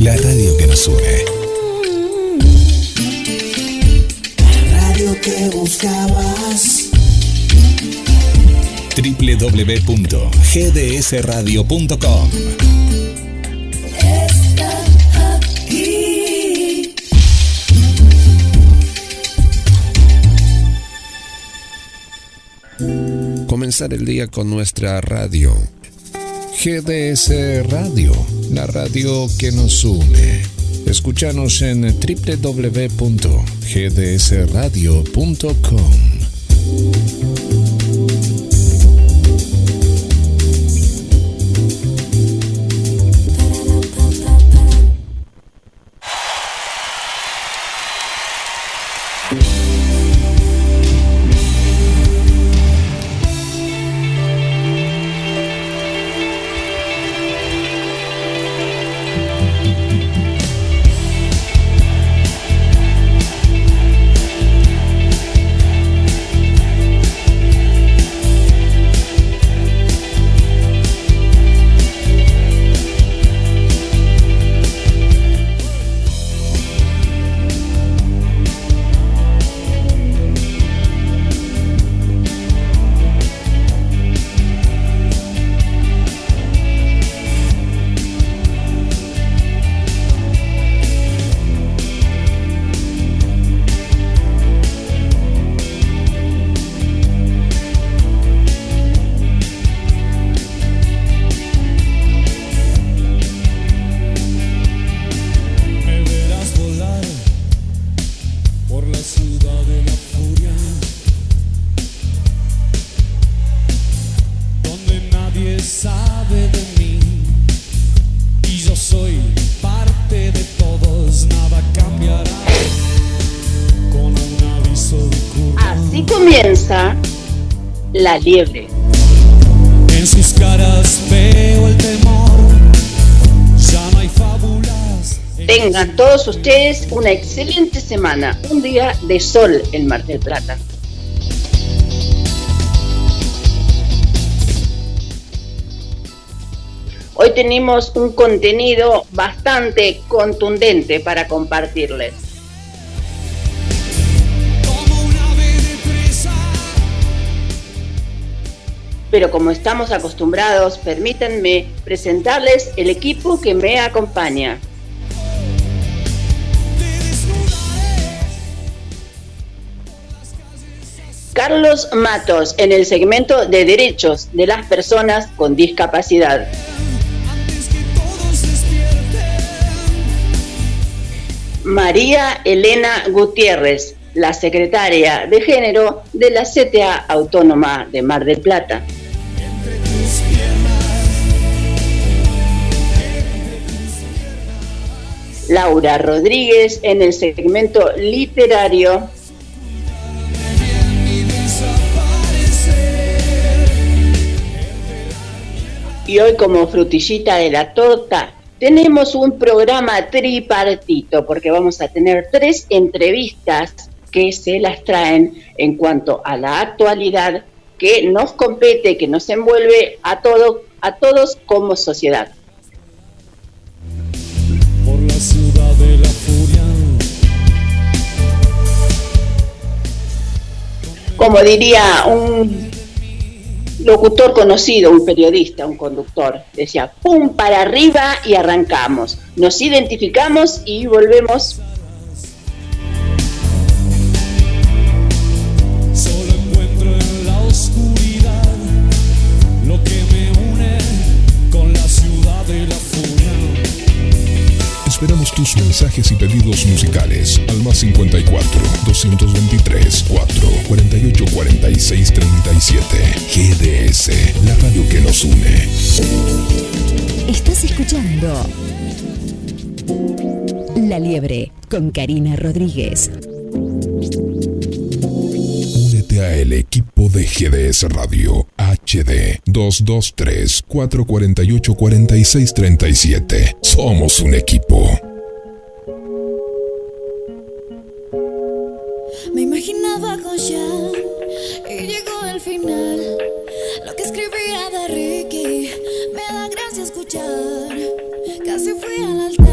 la radio que nos une. La radio que buscabas. www.gdsradio.com. Comenzar el día con nuestra radio. GDS Radio, la radio que nos une. Escúchanos en www.gdsradio.com. La Liebre. En sus caras veo el temor, ya no hay fábulas. Tengan todos ustedes una excelente semana, un día de sol en Mar del Plata. Hoy tenemos un contenido bastante contundente para compartirles. Pero como estamos acostumbrados, permítanme presentarles el equipo que me acompaña. Carlos Matos en el segmento de derechos de las personas con discapacidad. María Elena Gutiérrez, la secretaria de género de la CTA Autónoma de Mar del Plata. Laura Rodríguez en el segmento literario. y hoy como frutillita de la torta tenemos un programa tripartito porque vamos a tener tres entrevistas que se las traen en cuanto a la actualidad que nos compete, que nos envuelve a, todo, a todos como sociedad. Como diría un locutor conocido, un periodista, un conductor, decía, ¡pum! para arriba y arrancamos. Nos identificamos y volvemos tus mensajes y pedidos musicales al más 54 223 4 48 46 37. GDS, la radio que nos une. Estás escuchando La Liebre con Karina Rodríguez. Únete a el equipo de GDS Radio HD 223 448 46 37. Somos un equipo. Y llegó el final. Lo que escribía de Ricky me da gracia escuchar. Casi fui al altar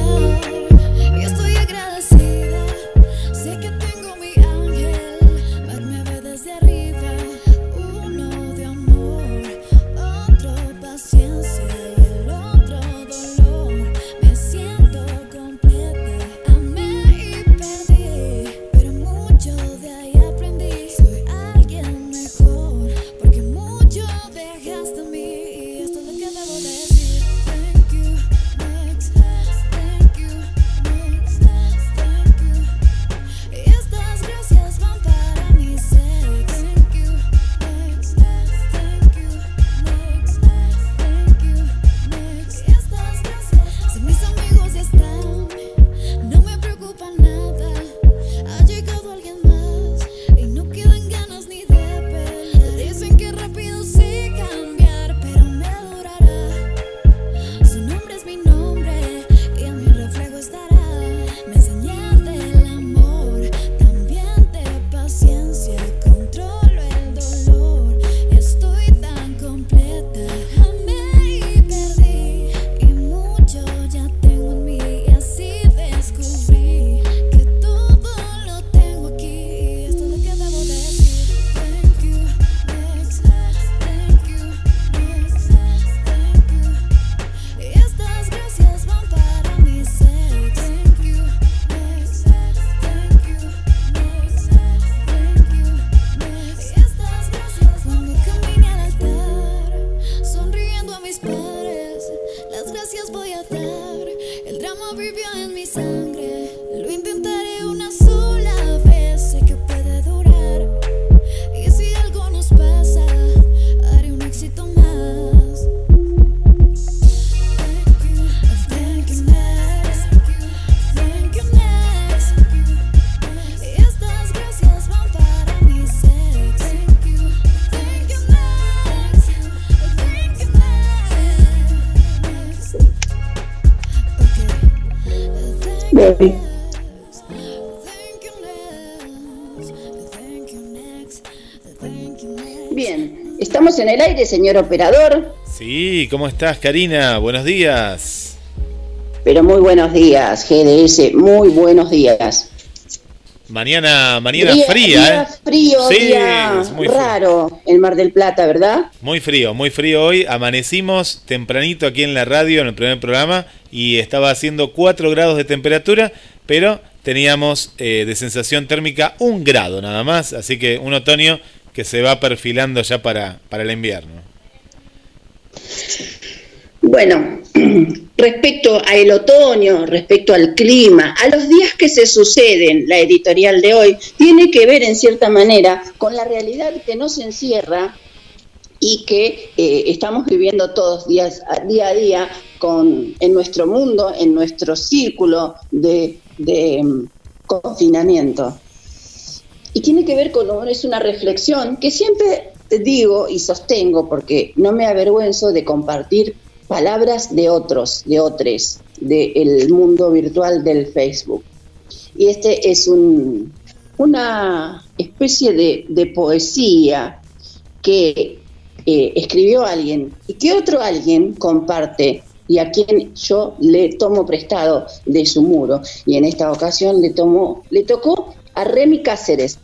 aire, señor operador, Sí, ¿cómo estás, Karina? Buenos días. pero muy buenos días, GDS, muy buenos días. Mañana, mañana Día- fría, día ¿eh? frío, Sí, día es muy frío. raro en Mar del Plata, ¿verdad? Muy frío, muy frío hoy. Amanecimos tempranito aquí en la radio, en el primer programa, y estaba haciendo 4 grados de temperatura, pero teníamos eh, de sensación térmica un grado nada más, así que un otoño que se va perfilando ya para, para el invierno. Bueno, respecto al otoño, respecto al clima, a los días que se suceden, la editorial de hoy tiene que ver en cierta manera con la realidad que nos encierra y que eh, estamos viviendo todos días, día a día con, en nuestro mundo, en nuestro círculo de, de, mm, confinamiento. Y tiene que ver con, es una reflexión que siempre digo y sostengo porque no me avergüenzo de compartir palabras de otros, de otros, del mundo virtual del Facebook. Y este es un, una especie de, de poesía que eh, escribió alguien y que otro alguien comparte y a quien yo le tomo prestado de su muro. Y en esta ocasión le, tomó, le tocó a Remy Cáceres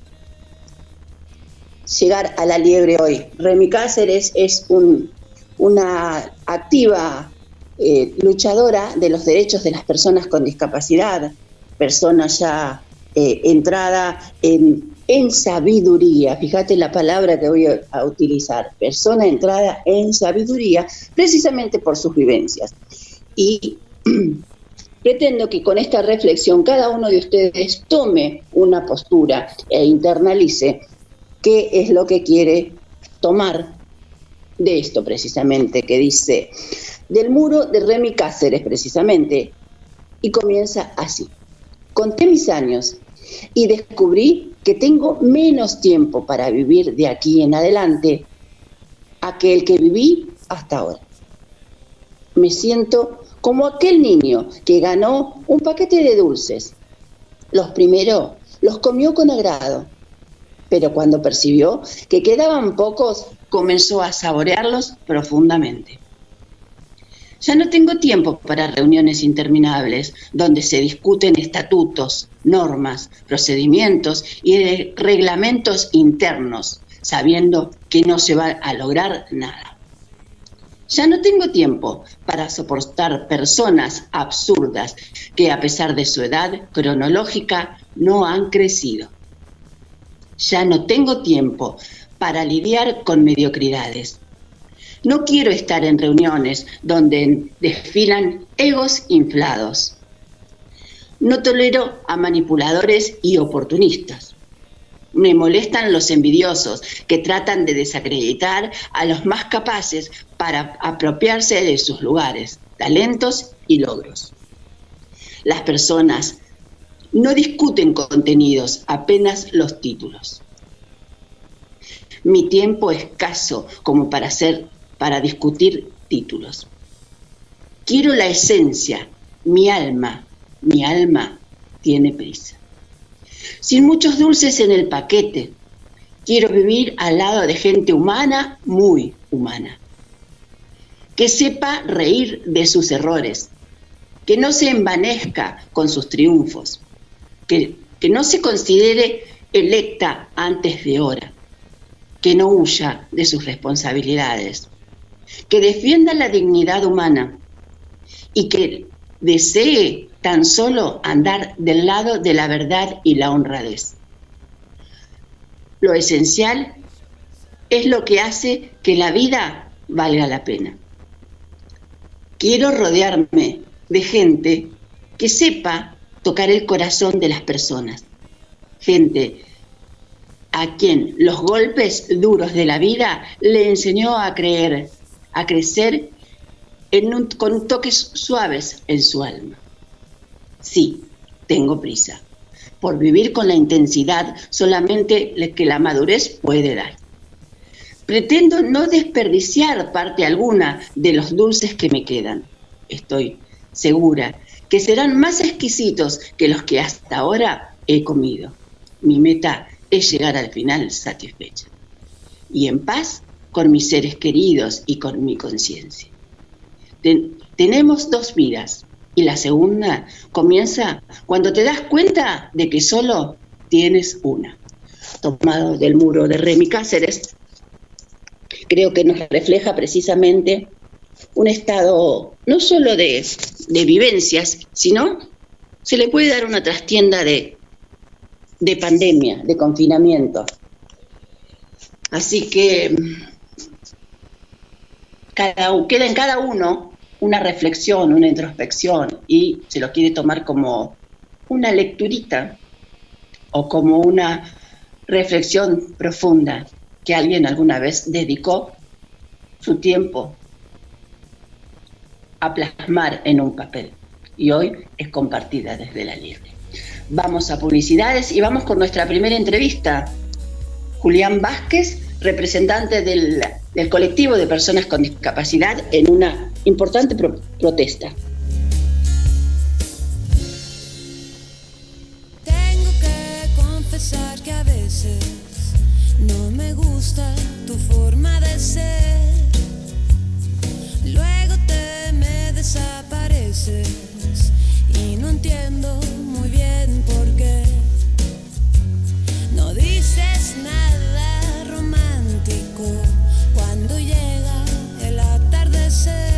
llegar a la liebre hoy. Remy Cáceres es un, una activa eh, luchadora de los derechos de las personas con discapacidad, persona ya eh, entrada en, en sabiduría, fíjate la palabra que voy a, a utilizar, persona entrada en sabiduría, precisamente por sus vivencias. Y pretendo que con esta reflexión cada uno de ustedes tome una postura e internalice qué es lo que quiere tomar de esto precisamente, que dice, del muro de Remy Cáceres precisamente, y comienza así. Conté mis años y descubrí que tengo menos tiempo para vivir de aquí en adelante a que el que viví hasta ahora. Me siento como aquel niño que ganó un paquete de dulces. Los primeros los comió con agrado, pero cuando percibió que quedaban pocos, comenzó a saborearlos profundamente. Ya no tengo tiempo para reuniones interminables donde se discuten estatutos, normas, procedimientos y reglamentos internos, sabiendo que no se va a lograr nada. Ya no tengo tiempo para soportar personas absurdas que a pesar de su edad cronológica no han crecido. Ya no tengo tiempo para lidiar con mediocridades. No quiero estar en reuniones donde desfilan egos inflados. No tolero a manipuladores y oportunistas. Me molestan los envidiosos que tratan de desacreditar a los más capaces para apropiarse de sus lugares, talentos y logros. Las personas no discuten contenidos, apenas los títulos. Mi tiempo escaso como para hacer para discutir títulos. Quiero la esencia, mi alma, mi alma tiene prisa. Sin muchos dulces en el paquete, quiero vivir al lado de gente humana, muy humana. Que sepa reír de sus errores, que no se envanezca con sus triunfos, que, no se considere electa antes de hora, que no huya de sus responsabilidades, que defienda la dignidad humana y que desee tan solo andar del lado de la verdad y la honradez. Lo esencial es lo que hace que la vida valga la pena. Quiero rodearme de gente que sepa tocar el corazón de las personas. Gente a quien los golpes duros de la vida le enseñó a creer, a crecer en con toques suaves en su alma. Sí, tengo prisa por vivir con la intensidad solamente que la madurez puede dar. Pretendo no desperdiciar parte alguna de los dulces que me quedan. Estoy segura que serán más exquisitos que los que hasta ahora he comido. Mi meta es llegar al final satisfecha y en paz con mis seres queridos y con mi conciencia. Ten- tenemos dos vidas y la segunda comienza cuando te das cuenta de que solo tienes una. Tomado del muro de Remy Cáceres, creo que nos refleja precisamente un estado no solo de, vivencias, sino se le puede dar una trastienda de, de pandemia, de confinamiento. Así que u- queda en cada uno una reflexión, una introspección y se lo quiere tomar como una lecturita o como una reflexión profunda que alguien alguna vez dedicó su tiempo a plasmar en un papel y hoy es compartida desde la libre. Vamos a publicidades y vamos con nuestra primera entrevista. Julián Vázquez, representante del, colectivo de personas con discapacidad en una importante pro- protesta. Tengo que confesar que a veces no me gusta tu forma de ser. Y no entiendo muy bien por qué. No dices nada romántico cuando llega el atardecer.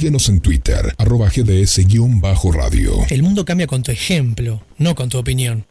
Síguenos en Twitter, arroba GDS-radio. El mundo cambia con tu ejemplo, no con tu opinión.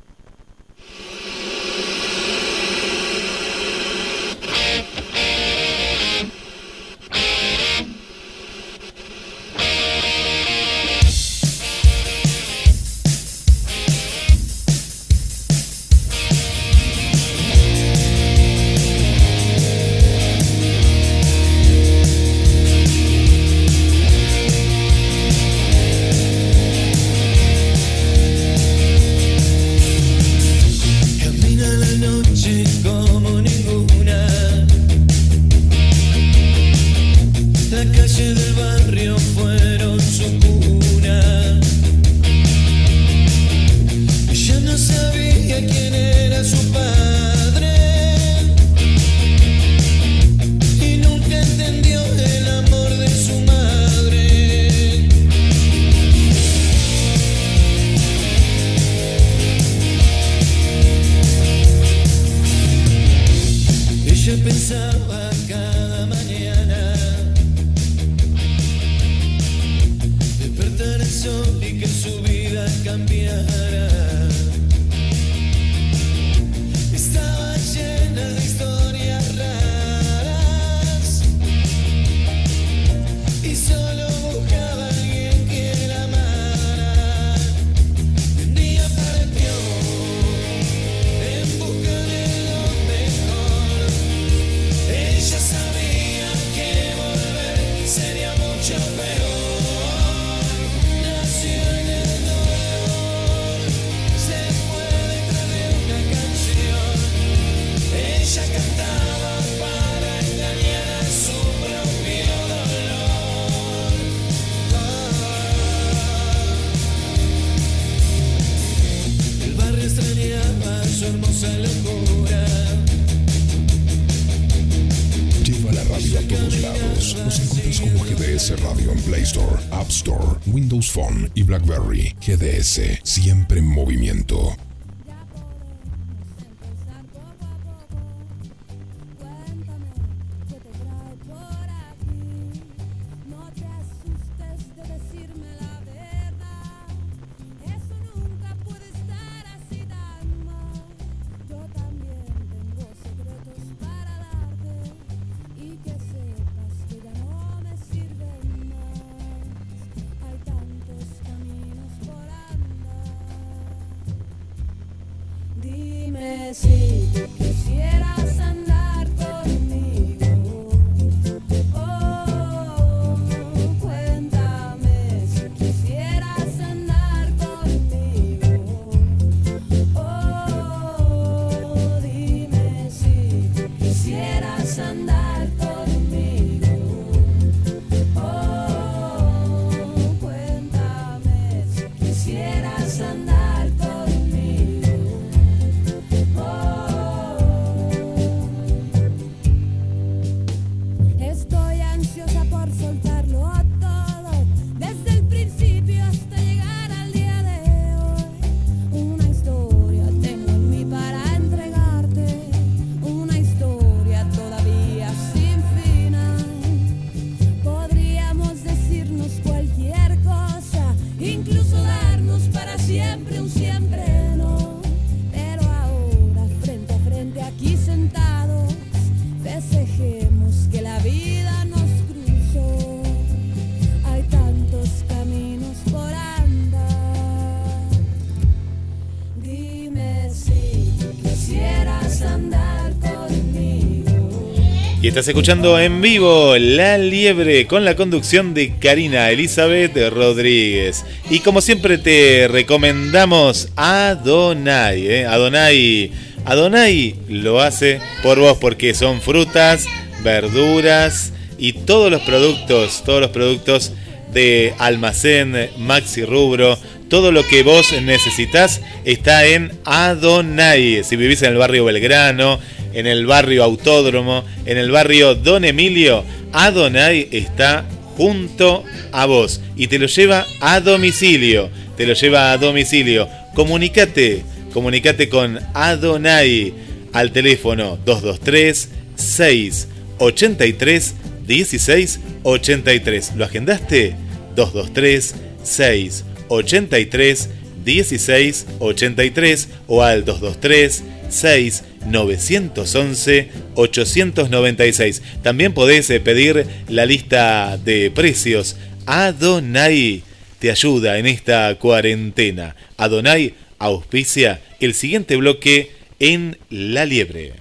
Estás escuchando en vivo La Liebre con la conducción de Karina Elizabeth Rodríguez. Y como siempre te recomendamos Adonai. ¿eh? Adonai. Adonai lo hace por vos porque son frutas, verduras y todos los productos, todos los productos de almacén, maxi rubro, todo lo que vos necesitas está en Adonai. Si vivís en el barrio Belgrano, en el barrio Autódromo, en el barrio Don Emilio, Adonai está junto a vos y te lo lleva a domicilio. Te lo lleva a domicilio. Comunicate, comunicate con Adonai al teléfono 223 683 1683. ¿Lo agendaste? 223 683 1683 o al 223 6 911 896. También podés eh, pedir la lista de precios. Adonai te ayuda en esta cuarentena. Adonai auspicia el siguiente bloque en La Liebre.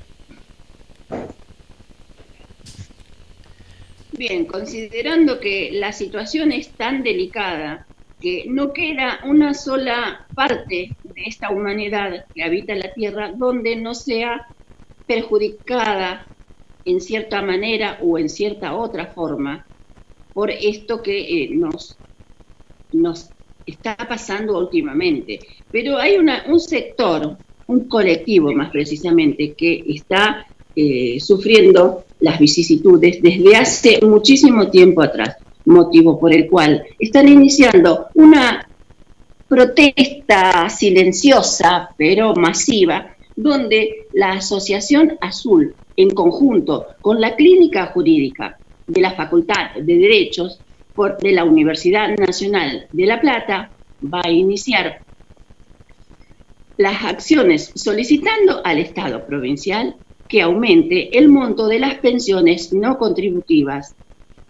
Bien, considerando que la situación es tan delicada que no queda una sola parte de esta humanidad que habita la Tierra donde no sea perjudicada en cierta manera o en cierta otra forma por esto que eh, nos, nos está pasando últimamente. Pero hay una, un sector, un colectivo más precisamente, que está eh, sufriendo las vicisitudes desde hace muchísimo tiempo atrás, motivo por el cual están iniciando una protesta silenciosa pero masiva, donde la Asociación Azul, en conjunto con la Clínica Jurídica de la Facultad de Derechos por- de la Universidad Nacional de La Plata, va a iniciar las acciones solicitando al Estado provincial que aumente el monto de las pensiones no contributivas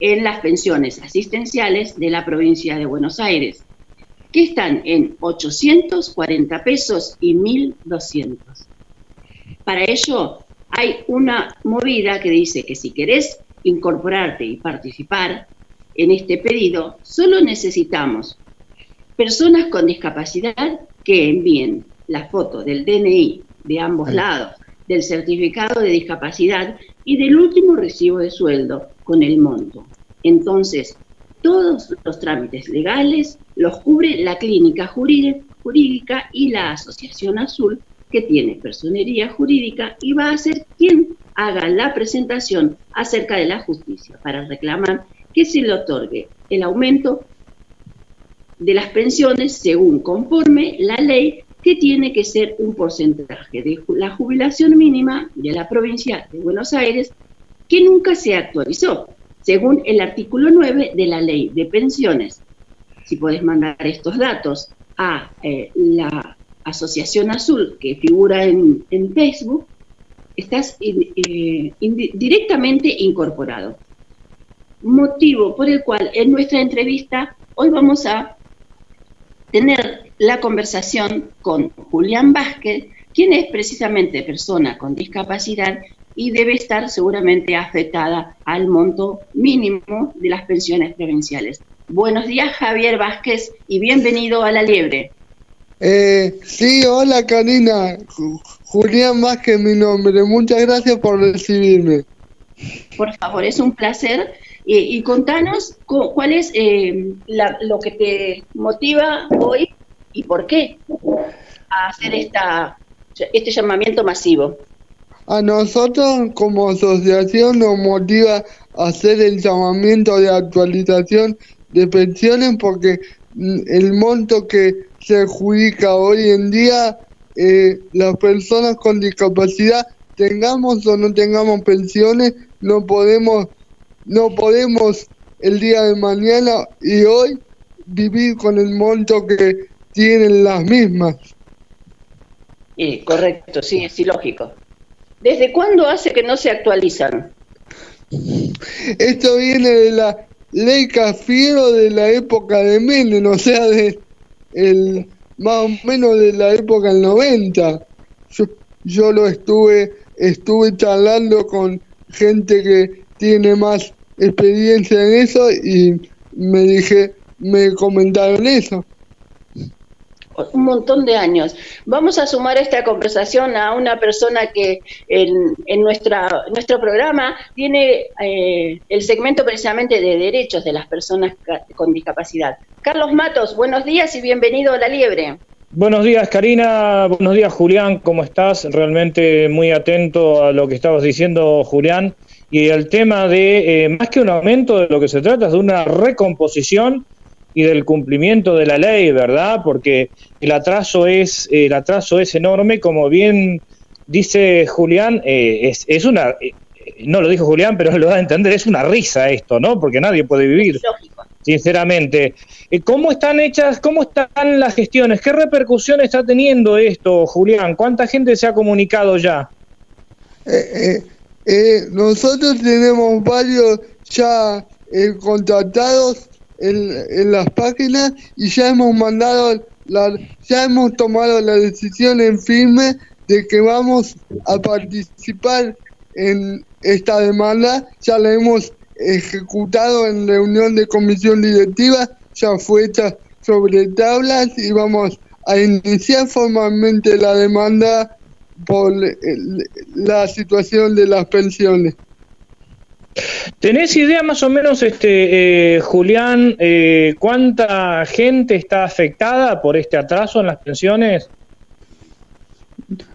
en las pensiones asistenciales de la provincia de Buenos Aires, que están en 840 pesos y 1.200. Para ello hay una movida que dice que si querés incorporarte y participar en este pedido, solo necesitamos personas con discapacidad que envíen la foto del DNI de ambos lados, del certificado de discapacidad y del último recibo de sueldo con el monto. Entonces, todos los trámites legales los cubre la clínica jurí- jurídica y la Asociación Azul, que tiene personería jurídica y va a ser quien haga la presentación acerca de la justicia para reclamar que se le otorgue el aumento de las pensiones según conforme la ley que tiene que ser un porcentaje de la jubilación mínima de la provincia de Buenos Aires que nunca se actualizó, según el artículo 9 de la ley de pensiones. Si puedes mandar estos datos a eh, la Asociación Azul que figura en, en Facebook, estás eh, directamente incorporado. Motivo por el cual en nuestra entrevista hoy vamos a tener la conversación con Julián Vázquez, quien es precisamente persona con discapacidad y debe estar seguramente afectada al monto mínimo de las pensiones provinciales. Buenos días, Javier Vázquez, y bienvenido a La Liebre. Eh, sí, hola Karina, Ju- Julián Vázquez mi nombre, muchas gracias por recibirme. Por favor, es un placer. Eh, y contanos cu- cuál es eh, la- lo que te motiva hoy y por qué a hacer esta, este llamamiento masivo. A nosotros como asociación nos motiva hacer el llamamiento de actualización de pensiones porque mm, el monto que se adjudica hoy en día, eh, las personas con discapacidad, tengamos o no tengamos pensiones, no podemos, no podemos el día de mañana y hoy vivir con el monto que tienen las mismas. Eh, correcto, sí, es ilógico. ¿Desde cuándo hace que no se actualizan? Esto viene de la ley Cafiero de la época de Menem, o sea, de el más o menos de la época del 90. Yo, yo lo estuve estuve charlando con gente que tiene más experiencia en eso y me dije me comentaron eso. Un montón de años. Vamos a sumar esta conversación a una persona que en, en nuestra, nuestro programa tiene eh, el segmento precisamente de derechos de las personas con discapacidad. Carlos Matos, buenos días y bienvenido a La Liebre. Buenos días, Karina. Buenos días, Julián. ¿Cómo estás? Realmente muy atento a lo que estabas diciendo, Julián. Y el tema de, eh, más que un aumento, de lo que se trata es de una recomposición y del cumplimiento de la ley, ¿verdad? Porque el atraso es, el atraso es enorme, como bien dice Julián, eh, es, es una, eh, no lo dijo Julián, pero lo da a entender, es una risa esto, ¿no? Porque nadie puede vivir sinceramente. Eh, ¿Cómo están hechas, cómo están las gestiones? ¿Qué repercusión está teniendo esto, Julián? ¿Cuánta gente se ha comunicado ya? Eh, eh, nosotros tenemos varios ya eh, contratados en, las páginas y ya hemos mandado, la, ya hemos tomado la decisión en firme de que vamos a participar en esta demanda. Ya la hemos ejecutado en reunión de comisión directiva, ya fue hecha sobre tablas y vamos a iniciar formalmente la demanda por la situación de las pensiones. ¿Tenés idea más o menos, este eh, Julián, eh, cuánta gente está afectada por este atraso en las pensiones?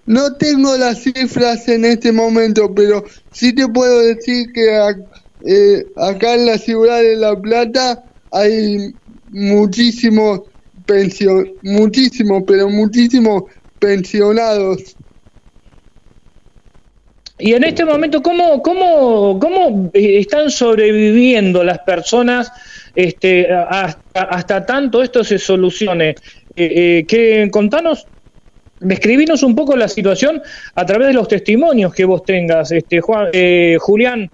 No tengo las cifras en este momento, pero sí te puedo decir que ac- eh, acá en la ciudad de La Plata hay muchísimos pension, muchísimos, pero muchísimos pensionados. Y en este momento, ¿cómo, cómo, cómo eh, están sobreviviendo las personas este, hasta, hasta tanto esto se solucione? Eh, eh, que, contanos, describinos un poco la situación a través de los testimonios que vos tengas, este, Juan, eh, Julián,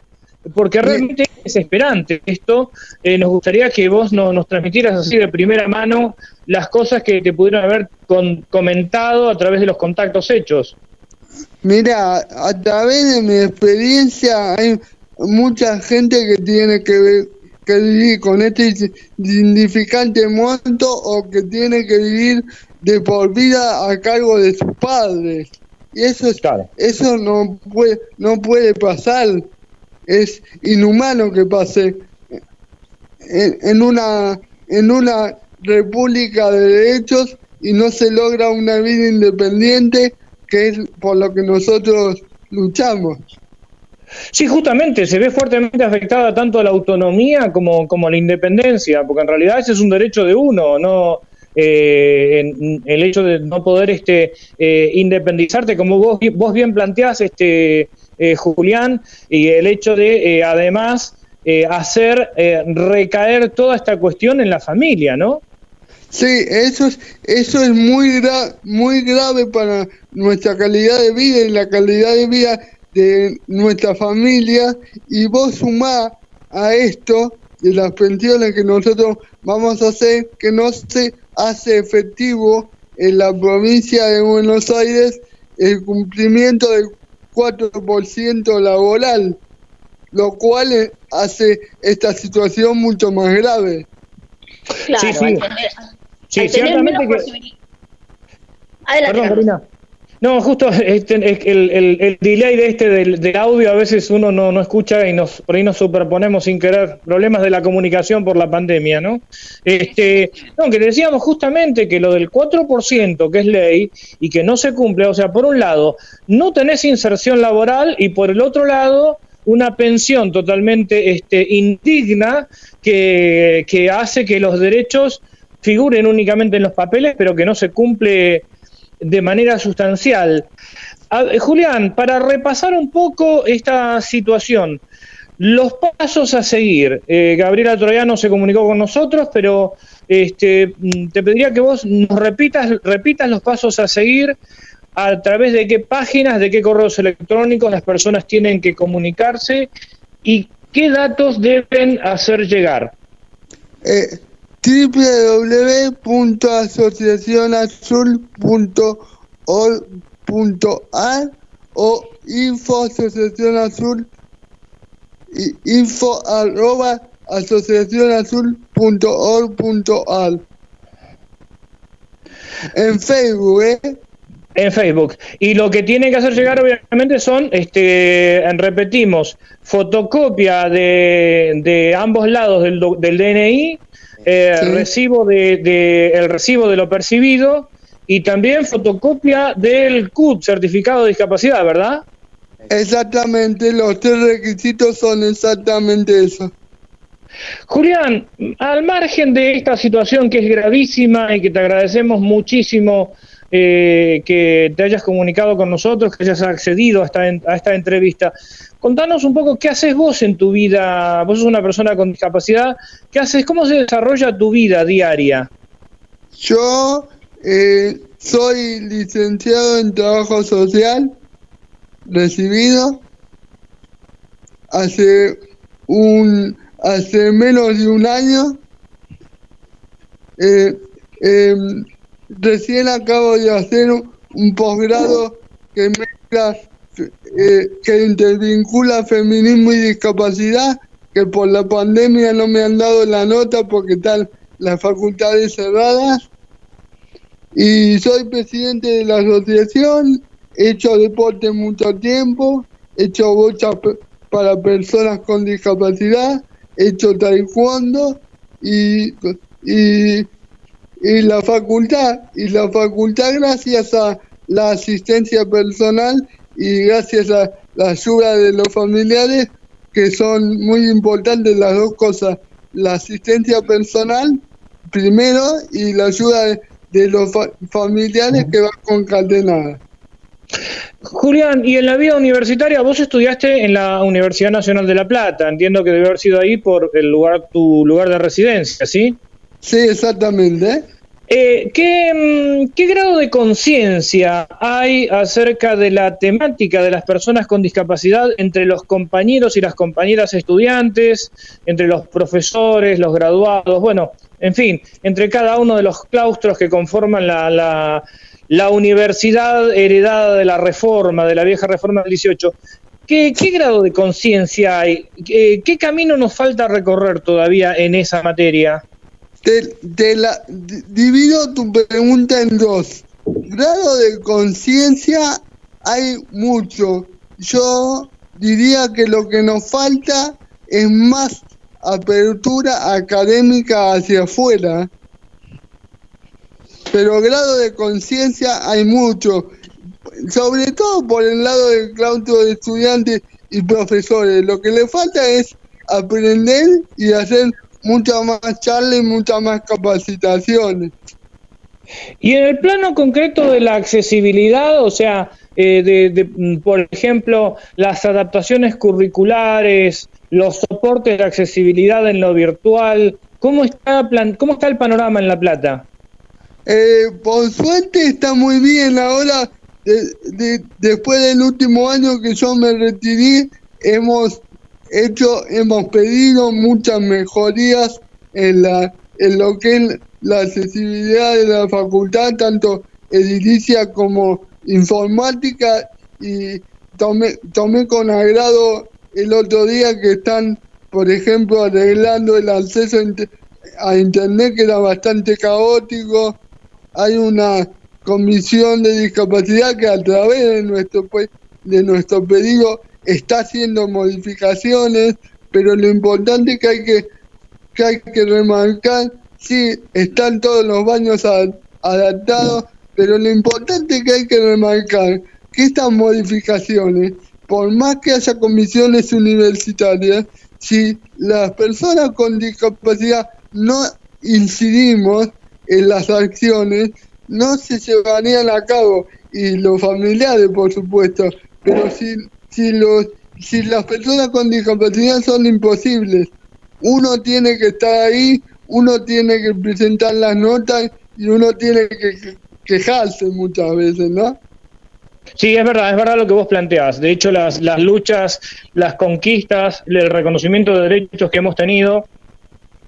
porque realmente es desesperante esto. Eh, nos gustaría que vos no- nos transmitieras así de primera mano las cosas que te pudieron haber con- comentado a través de los contactos hechos. Mira, a través de mi experiencia hay mucha gente que tiene que, ver- que vivir con este significante monto o que tiene que vivir de por vida a cargo de sus padres. Y eso, es- eso no, puede, no puede pasar. Es inhumano que pase en, en una, en una república de derechos y no se logra una vida independiente que es por lo que nosotros luchamos. Sí, justamente, se ve fuertemente afectada tanto la autonomía como, como la independencia, porque en realidad ese es un derecho de uno, no eh, en- el hecho de no poder este eh, independizarte, como vos, vos bien planteás, este eh, Julián, y el hecho de eh, además eh, hacer recaer toda esta cuestión en la familia, ¿no? Sí, eso es, eso es muy, gra- muy grave para nuestra calidad de vida y la calidad de vida de nuestra familia. Y vos sumás a esto de las pensiones que nosotros vamos a hacer, que no se hace efectivo en la provincia de Buenos Aires el cumplimiento del 4% laboral, lo cual hace esta situación mucho más grave. Claro, Sí, sí. al tener, Sí, al tener menos que- Adelante, Perdón. Karina. No, justo este, el, el- el delay de este del, del audio a veces uno no, no escucha y nos por ahí nos superponemos sin querer problemas de la comunicación por la pandemia, ¿no? Este, no, que decíamos justamente que lo del 4% que es ley y que no se cumple, o sea, por un lado, no tenés inserción laboral y por el otro lado una pensión totalmente este, indigna que, que hace que los derechos figuren únicamente en los papeles, pero que no se cumple de manera sustancial. Julián, para repasar un poco esta situación, los pasos a seguir. Eh, Gabriela Troyano se comunicó con nosotros, pero este, mm, te pediría que vos nos repitas, repitas los pasos a seguir, a través de qué páginas, de qué correos electrónicos las personas tienen que comunicarse y qué datos deben hacer llegar. Eh, www.asociacionazul.org.ar o info asociación azul info arroba asociacionazul.org.ar en Facebook, ¿eh? En Facebook. Y lo que tienen que hacer llegar, obviamente, son, este, repetimos, fotocopia de, de ambos lados del, del DNI, eh, recibo de, de- el recibo de lo percibido y también fotocopia del CUT, certificado de discapacidad, ¿verdad? Exactamente, los tres requisitos son exactamente eso. Julián, al margen de esta situación que es gravísima y que te agradecemos muchísimo eh, que te hayas comunicado con nosotros, que hayas accedido a esta, a esta entrevista, contanos un poco qué haces vos en tu vida. Vos sos una persona con discapacidad, ¿qué haces? ¿Cómo se desarrolla tu vida diaria? Yo eh, soy licenciado en trabajo social, recibido hace un hace menos de un año. Eh, em, recién acabo de hacer un, posgrado que mezcla, eh, que intervincula feminismo y discapacidad, que por la pandemia no me han dado la nota porque están las facultades cerradas. Y soy presidente de la asociación, he hecho deporte mucho tiempo, he hecho bocha pe- para personas con discapacidad, he hecho taekwondo y, y la facultad, y la facultad gracias a la asistencia personal y gracias a la ayuda de los familiares, que son muy importantes las dos cosas, la asistencia personal primero y la ayuda de, los fa- familiares que va concatenada. Julián, y en la vida universitaria, vos estudiaste en la Universidad Nacional de La Plata, entiendo que debe haber sido ahí por el lugar, tu lugar de residencia, ¿sí? Sí, exactamente. Eh, ¿qué, mm, ¿Qué grado de conciencia hay acerca de la temática de las personas con discapacidad entre los compañeros y las compañeras estudiantes, entre los profesores, los graduados, bueno, en fin, entre cada uno de los claustros que conforman la, la, la universidad heredada de la reforma, de la vieja reforma del 18? ¿Qué, qué grado de conciencia hay? ¿Qué, ¿Qué camino nos falta recorrer todavía en esa materia? Te, la, di- divido tu pregunta en dos. Grado de conciencia hay mucho. Yo diría que lo que nos falta es más apertura académica hacia afuera. Pero grado de conciencia hay mucho. Sobre todo por el lado del claustro de estudiantes y profesores. Lo que le falta es aprender y hacer muchas más charlas y muchas más capacitaciones. Y en el plano concreto de la accesibilidad, o sea, eh, de, de, mm, por ejemplo, las adaptaciones curriculares, los soportes de accesibilidad en lo virtual, ¿cómo está, plan- cómo está el panorama en La Plata? Eh, por suerte está muy bien. Ahora, de- de- después del último año que yo me retiré, hemos hecho, hemos pedido muchas mejorías en la, en lo que es la accesibilidad de la facultad, tanto edilicia como informática, y tomé, tomé con agrado el otro día que están, por ejemplo, arreglando el acceso a inter- a internet que era bastante caótico. Hay una comisión de discapacidad que a través de nuestro de nuestro pedido está haciendo modificaciones, pero lo importante que hay que que hay que remarcar, sí, están todos los baños adaptados, pero lo importante que hay que remarcar que estas modificaciones, por más que haya comisiones universitarias, si las personas con discapacidad no incidimos en las acciones, no se llevarían a cabo, y los familiares, por supuesto, pero si, si, los, si las personas con discapacidad son imposibles, uno tiene que estar ahí, uno tiene que presentar las notas y uno tiene que que- quejarse muchas veces, ¿no? Sí, es verdad, es verdad lo que vos planteás. De hecho, las, las luchas, las conquistas, el reconocimiento de derechos que hemos tenido,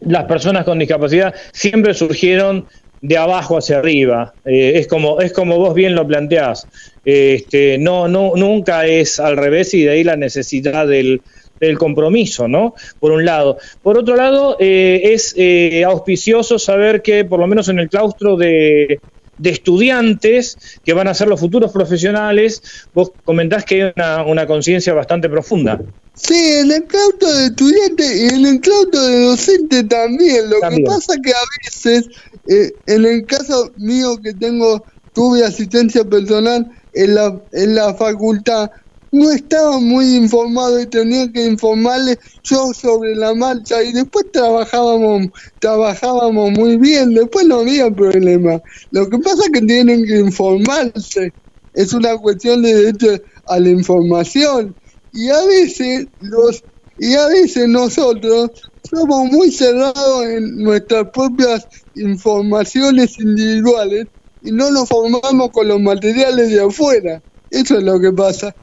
las personas con discapacidad siempre surgieron de abajo hacia arriba. Eh, es como es como vos bien lo planteás. Este, no, no, nunca es al revés y de ahí la necesidad del, del compromiso, ¿no? Por un lado. Por otro lado, eh, es eh, auspicioso saber que por lo menos en el claustro de, de estudiantes que van a ser los futuros profesionales, vos comentás que hay una, una conciencia bastante profunda. Sí, en el claustro de estudiante y en el claustro de docente también. Lo También. que pasa que a veces, eh, en el caso mío que tengo, tuve asistencia personal en la, en la facultad, no estaba muy informado y tenía que informarle yo sobre la marcha y después trabajábamos, trabajábamos muy bien, después no había problema. Lo que pasa es que tienen que informarse, es una cuestión de derecho a la información y a veces los y a veces nosotros somos muy cerrados en nuestras propias informaciones individuales y no nos formamos con los materiales de afuera. Eso es lo que pasa.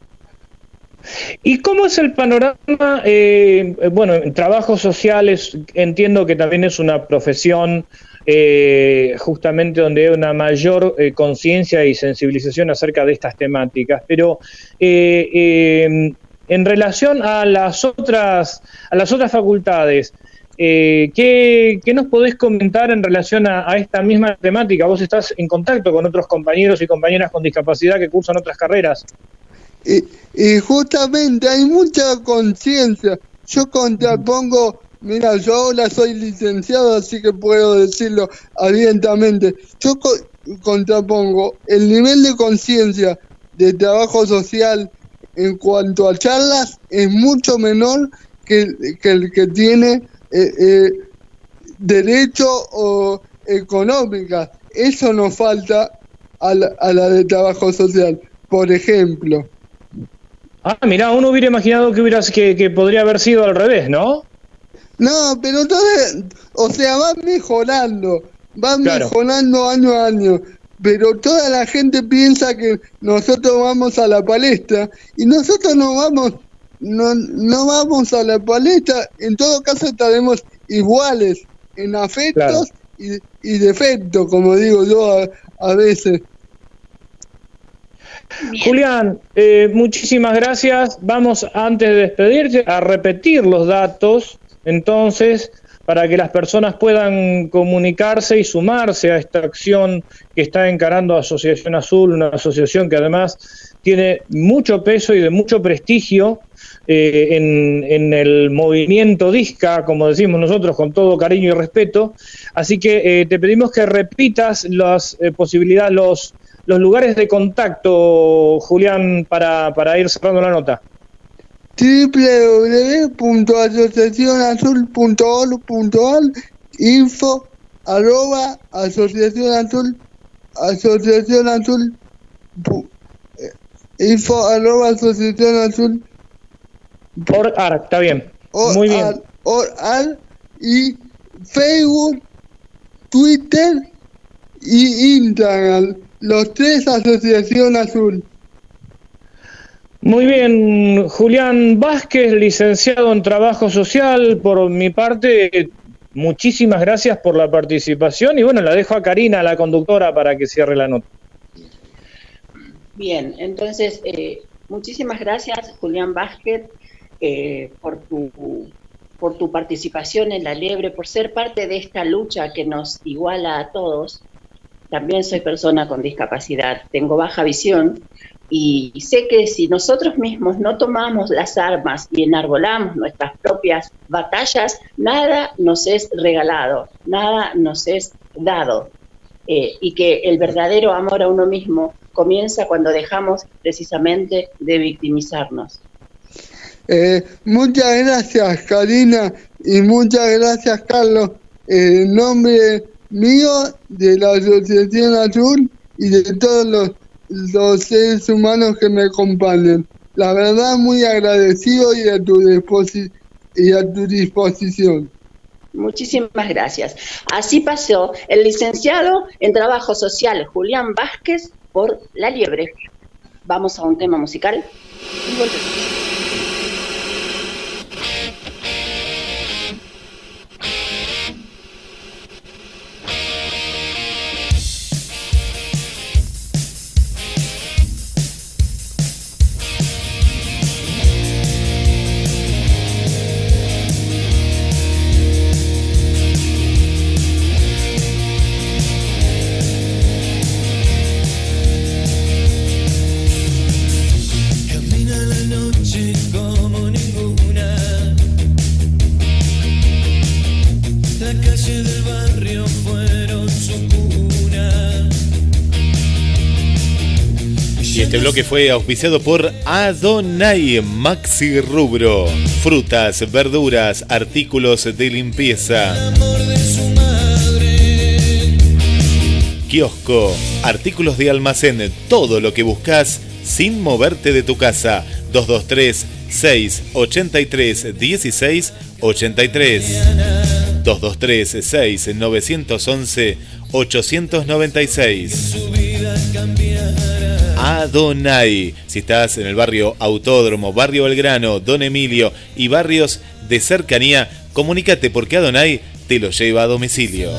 ¿Y cómo es el panorama? eh, bueno, en trabajos sociales entiendo que también es una profesión eh, justamente donde hay una mayor eh, conciencia y sensibilización acerca de estas temáticas, pero eh, eh, en relación a las otras, a las otras facultades, eh, ¿qué, nos podés comentar en relación a esta misma temática? Vos estás en contacto con otros compañeros y compañeras con discapacidad que cursan otras carreras. Y, y justamente hay mucha conciencia. Yo contrapongo, mira, yo ahora soy licenciado, así que puedo decirlo abiertamente. Yo co- contrapongo el nivel de conciencia de trabajo social en cuanto a charlas es mucho menor que, que el que tiene eh, eh, derecho o económica. Eso nos falta a la, a la de trabajo social. Por ejemplo, Ah, mirá, uno hubiera imaginado que, hubiera, que, que podría haber sido al revés, ¿no? No, pero entonces, o sea, va mejorando, va Claro. mejorando año a año, pero toda la gente piensa que nosotros vamos a la palestra y nosotros no vamos, no, no vamos a la palestra, en todo caso estaremos iguales en afectos y, y defectos, como digo yo a, a veces. Julián, eh, muchísimas gracias. Vamos, antes de despedirte, a repetir los datos, entonces, para que las personas puedan comunicarse y sumarse a esta acción que está encarando Asociación Azul, una asociación que además tiene mucho peso y de mucho prestigio eh, en, el movimiento DISCA, como decimos nosotros, con todo cariño y respeto. Así que eh, te pedimos que repitas las eh, posibilidades, los, los lugares de contacto, Julián, para, para ir cerrando la nota. www.asociacionazul.org.ar info arroba asociación azul asociación azul eh, info arroba asociación azul Por AR, está bien. or, Muy bien. ar- or, ar, y Facebook Twitter y Instagram los tres asociación azul Muy bien, Julián Vázquez, licenciado en Trabajo Social. Por mi parte, muchísimas gracias por la participación y bueno, la dejo a Karina, la conductora, para que cierre la nota. Bien, entonces, eh, muchísimas gracias, Julián Vázquez, eh, por, tu, por tu participación en la Liebre, por ser parte de esta lucha que nos iguala a todos. También soy persona con discapacidad, tengo baja visión y sé que si nosotros mismos no tomamos las armas y enarbolamos nuestras propias batallas, nada nos es regalado, nada nos es dado. Eh, y que el verdadero amor a uno mismo comienza cuando dejamos precisamente de victimizarnos. Eh, muchas gracias, Karina, y muchas gracias, Carlos. Eh, en nombre mío, de la Asociación Azul y de todos los, seres humanos que me acompañan. La verdad, muy agradecido y a tu, disposición. Muchísimas gracias. Así pasó el licenciado en Trabajo Social Julián Vázquez por La Liebre. Vamos a un tema musical. Bloque fue auspiciado por Adonai Maxi Rubro. Frutas, verduras, artículos de limpieza. Kiosco, artículos de almacén, todo lo que buscas sin moverte de tu casa. 223 683 16 83 223 6 911 896 Adonai. Si estás en el barrio Autódromo, barrio Belgrano, Don Emilio y barrios de cercanía, comunícate porque Adonai te lo lleva a domicilio.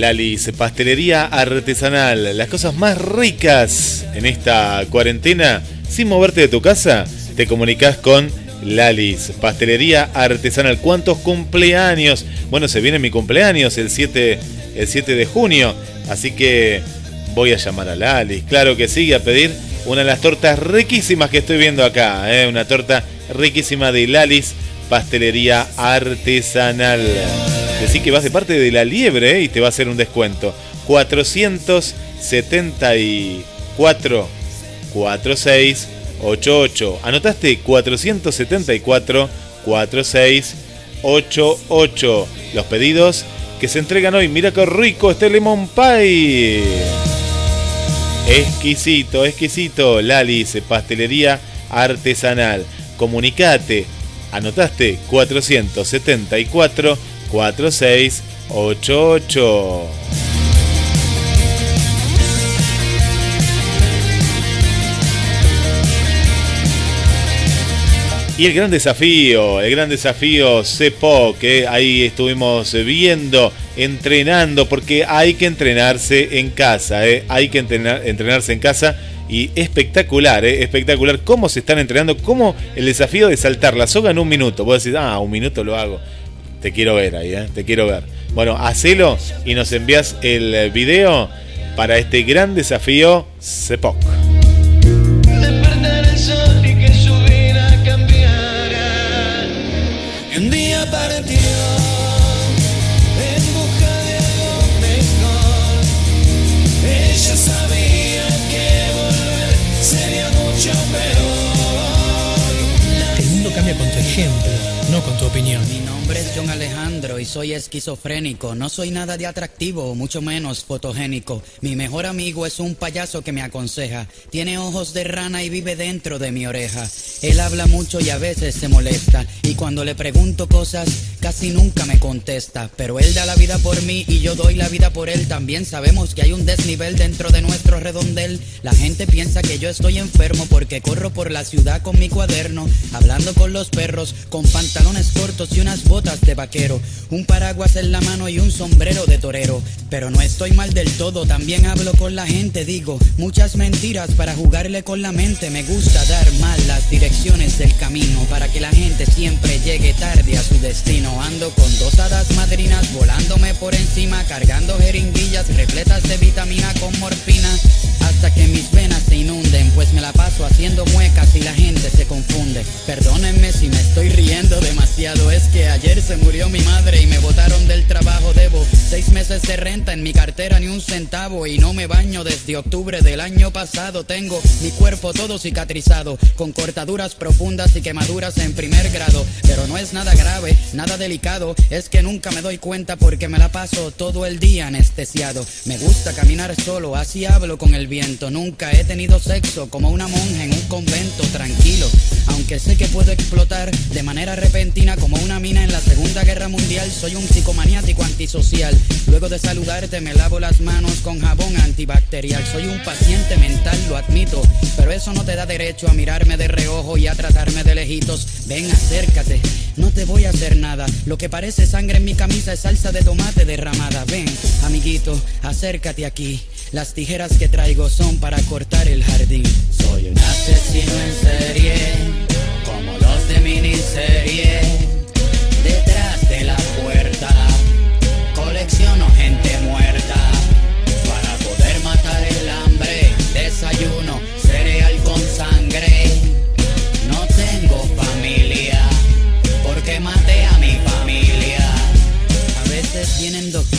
Lalis, pastelería artesanal, las cosas más ricas en esta cuarentena, sin moverte de tu casa, te comunicas con Lalis, pastelería artesanal. ¿Cuántos cumpleaños? Bueno, se viene mi cumpleaños el 7, el 7 de junio, así que voy a llamar a Lalis, claro que sí, a pedir una de las tortas riquísimas que estoy viendo acá, ¿eh? una torta riquísima de Lalis, pastelería artesanal. Decí que vas de parte de la liebre y te va a hacer un descuento. 474 4688. ¿Anotaste? 474 4688. Los pedidos que se entregan hoy. Mira qué rico este lemon pie. Exquisito, exquisito. Lalis, pastelería artesanal. Comunicate. Anotaste 474 4688. Y el gran desafío, el gran desafío CEPO, que ahí estuvimos viendo, entrenando, porque hay que entrenarse en casa, ¿eh? hay que entrenar- entrenarse en casa. Y espectacular, ¿eh? espectacular cómo se están entrenando, cómo el desafío de saltar la soga en un minuto. Vos decís, ah, un minuto lo hago. Te quiero ver ahí, ¿eh? te quiero ver. Bueno, hacelo y nos envías el video para este gran desafío CEPOC. Soy esquizofrénico. No soy nada de atractivo, mucho menos fotogénico. Mi mejor amigo es un payaso que me aconseja. Tiene ojos de rana y vive dentro de mi oreja. Él habla mucho y a veces se molesta. Y cuando le pregunto cosas, casi nunca me contesta. Pero él da la vida por mí y yo doy la vida por él. También sabemos que hay un desnivel dentro de nuestro redondel. La gente piensa que yo estoy enfermo porque corro por la ciudad con mi cuaderno, hablando con los perros, con pantalones cortos y unas botas de vaquero, un paraguas en la mano y un sombrero de torero. Pero no estoy mal del todo, también hablo con la gente, digo muchas mentiras para jugarle con la mente. Me gusta dar mal las direcciones del camino para que la gente siempre llegue tarde a su destino. Ando con dos hadas madrinas volándome por encima, cargando jeringuillas repletas de vitamina con morfina. Hasta que mis venas se inunden, pues me la paso haciendo muecas y la gente se confunde. Perdónenme si me estoy riendo demasiado, es que ayer se murió mi madre y me botaron del trabajo. Debo seis meses de renta en mi cartera, ni un centavo, y no me baño desde octubre del año pasado. Tengo mi cuerpo todo cicatrizado, con cortaduras profundas y quemaduras en primer grado. Pero no es nada grave, nada delicado. Es que nunca me doy cuenta porque me la paso todo el día anestesiado. Me gusta caminar solo, así hablo con el viento. Nunca he tenido sexo como una monja en un convento tranquilo. Aunque sé que puedo explotar de manera repentina como una mina en la Segunda Guerra Mundial, soy un psicomaniático antisocial. Luego de saludarte me lavo las manos con jabón antibacterial. Soy un paciente mental, lo admito, pero eso no te da derecho a mirarme de reojo y a tratarme de lejitos. Ven, acércate, no te voy a hacer nada. Lo que parece sangre en mi camisa es salsa de tomate derramada. Ven, amiguito, acércate aquí. Las tijeras que traigo son para cortar el jardín. Soy un asesino en serie, como los de miniserie.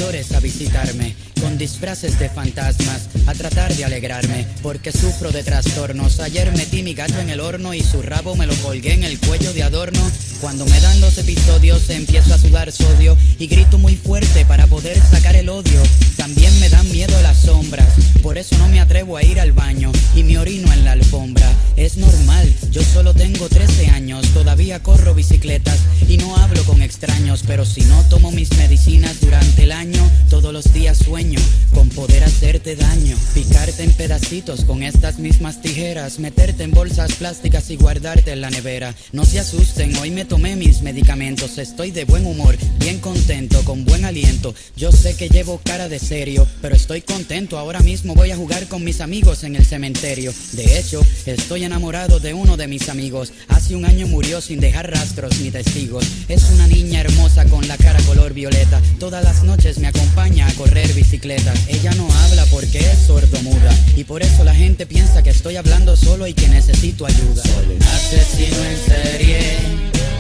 A visitarme disfraces de fantasmas a tratar de alegrarme porque sufro de trastornos. Ayer metí mi gato en el horno y su rabo me lo colgué en el cuello de adorno. Cuando me dan los episodios empiezo a sudar sodio y grito muy fuerte para poder sacar el odio. También me dan miedo las sombras, por eso no me atrevo a ir al baño y me orino en la alfombra. Es normal, yo solo tengo 13 años, todavía corro bicicletas y no hablo con extraños, pero si no tomo mis medicinas durante el año, todos los días sueño con poder hacerte daño, picarte en pedacitos con estas mismas tijeras, meterte en bolsas plásticas y guardarte en la nevera. No se asusten, hoy me tomé mis medicamentos, estoy de buen humor, bien contento, con buen aliento. Yo sé que llevo cara de serio, pero estoy contento. Ahora mismo voy a jugar con mis amigos en el cementerio. De hecho, estoy enamorado de uno de mis amigos. Hace un año murió sin dejar rastros ni testigos. Es una niña hermosa con la cara color violeta. Todas las noches me acompaña a correr bicicleta. Ella no habla porque es sordomuda. Y por eso la gente piensa que estoy hablando solo y que necesito ayuda. Soy un asesino en serie,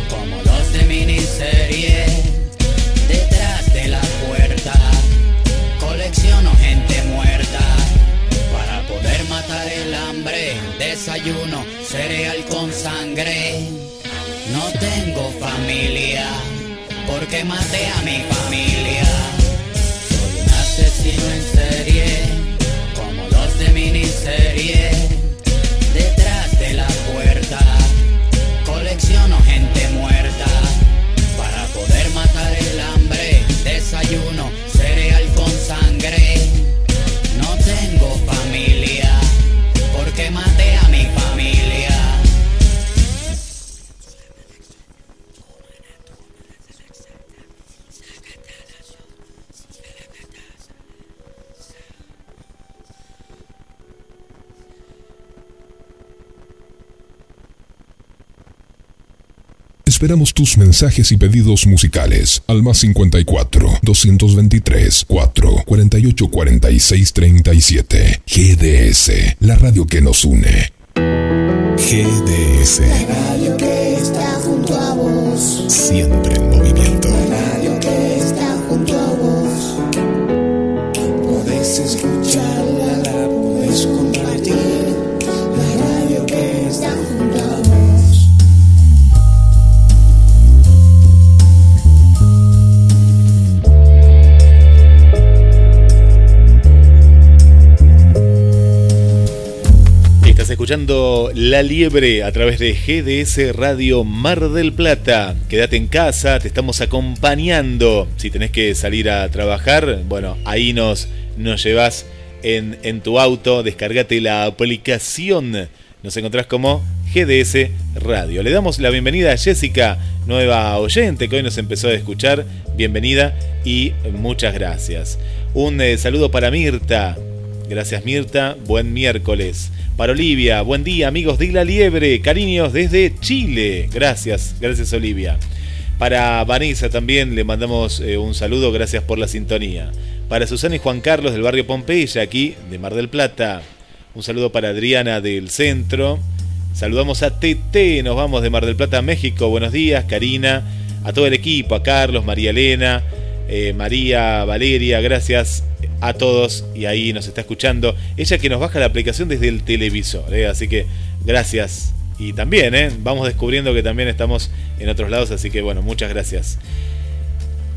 como los de miniserie. Detrás de la puerta, colecciono gente muerta. Para poder matar el hambre, desayuno cereal con sangre. No tengo familia, porque maté a mi familia. Asesino en serie, como los de miniserie. Esperamos tus mensajes y pedidos musicales al más 54 223 4 48 46 37. GDS, la radio que nos une. GDS, Radio que está junto a vos. siempre en movimiento. La Liebre a través de GDS Radio Mar del Plata. Quédate en casa, te estamos acompañando. Si tenés que salir a trabajar, bueno, ahí nos, nos llevas en, en tu auto. Descargate la aplicación. Nos encontrás como GDS Radio. Le damos la bienvenida a Jessica, nueva oyente que hoy nos empezó a escuchar. Bienvenida y muchas gracias. Un eh, saludo para Mirta. Gracias Mirta, buen miércoles. Para Olivia, buen día amigos de La Liebre, cariños desde Chile. Gracias, gracias Olivia. Para Vanessa también le mandamos eh, un saludo, gracias por la sintonía. Para Susana y Juan Carlos del barrio Pompeya, aquí de Mar del Plata. Un saludo para Adriana del centro. Saludamos a TT, nos vamos de Mar del Plata a México. Buenos días, Karina, a todo el equipo, a Carlos, María Elena, eh, María, Valeria, gracias a todos y ahí nos está escuchando. Ella que nos baja la aplicación desde el televisor, ¿eh? así que gracias y también, ¿eh? vamos descubriendo que también estamos en otros lados, así que bueno, muchas gracias.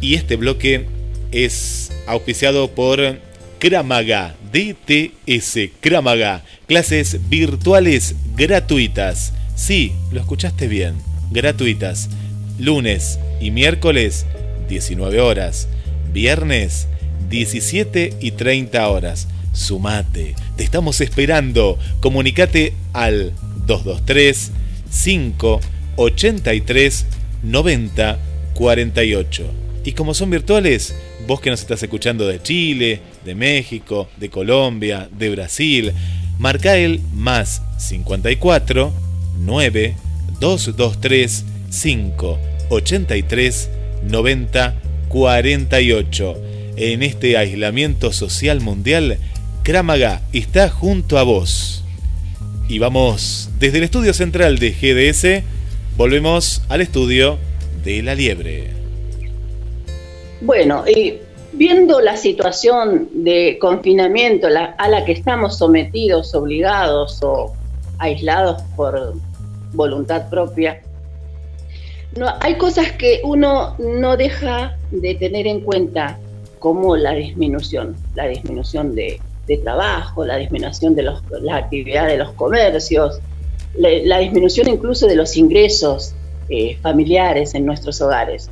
Y este bloque es auspiciado por Kramaga, DTS Kramaga, clases virtuales gratuitas. Sí, lo escuchaste bien, gratuitas. Lunes y miércoles, 19 horas. Viernes, 17 y 30 horas. Sumate, te estamos esperando. Comunicate al 223 583 90 48. Y como son virtuales, vos que nos estás escuchando de Chile, de México, de Colombia, de Brasil, marca el más 54 9 223 5 83 90 48. En este aislamiento social mundial, Kramaga está junto a vos. Y vamos desde el estudio central de GDS, volvemos al estudio de la liebre. Bueno, y viendo la situación de confinamiento a la que estamos sometidos, obligados o aislados por voluntad propia, no, hay cosas que uno no deja de tener en cuenta, como la disminución, la disminución de, de trabajo, la disminución de los- la actividad de los comercios, la, la disminución incluso de los ingresos eh, familiares en nuestros hogares.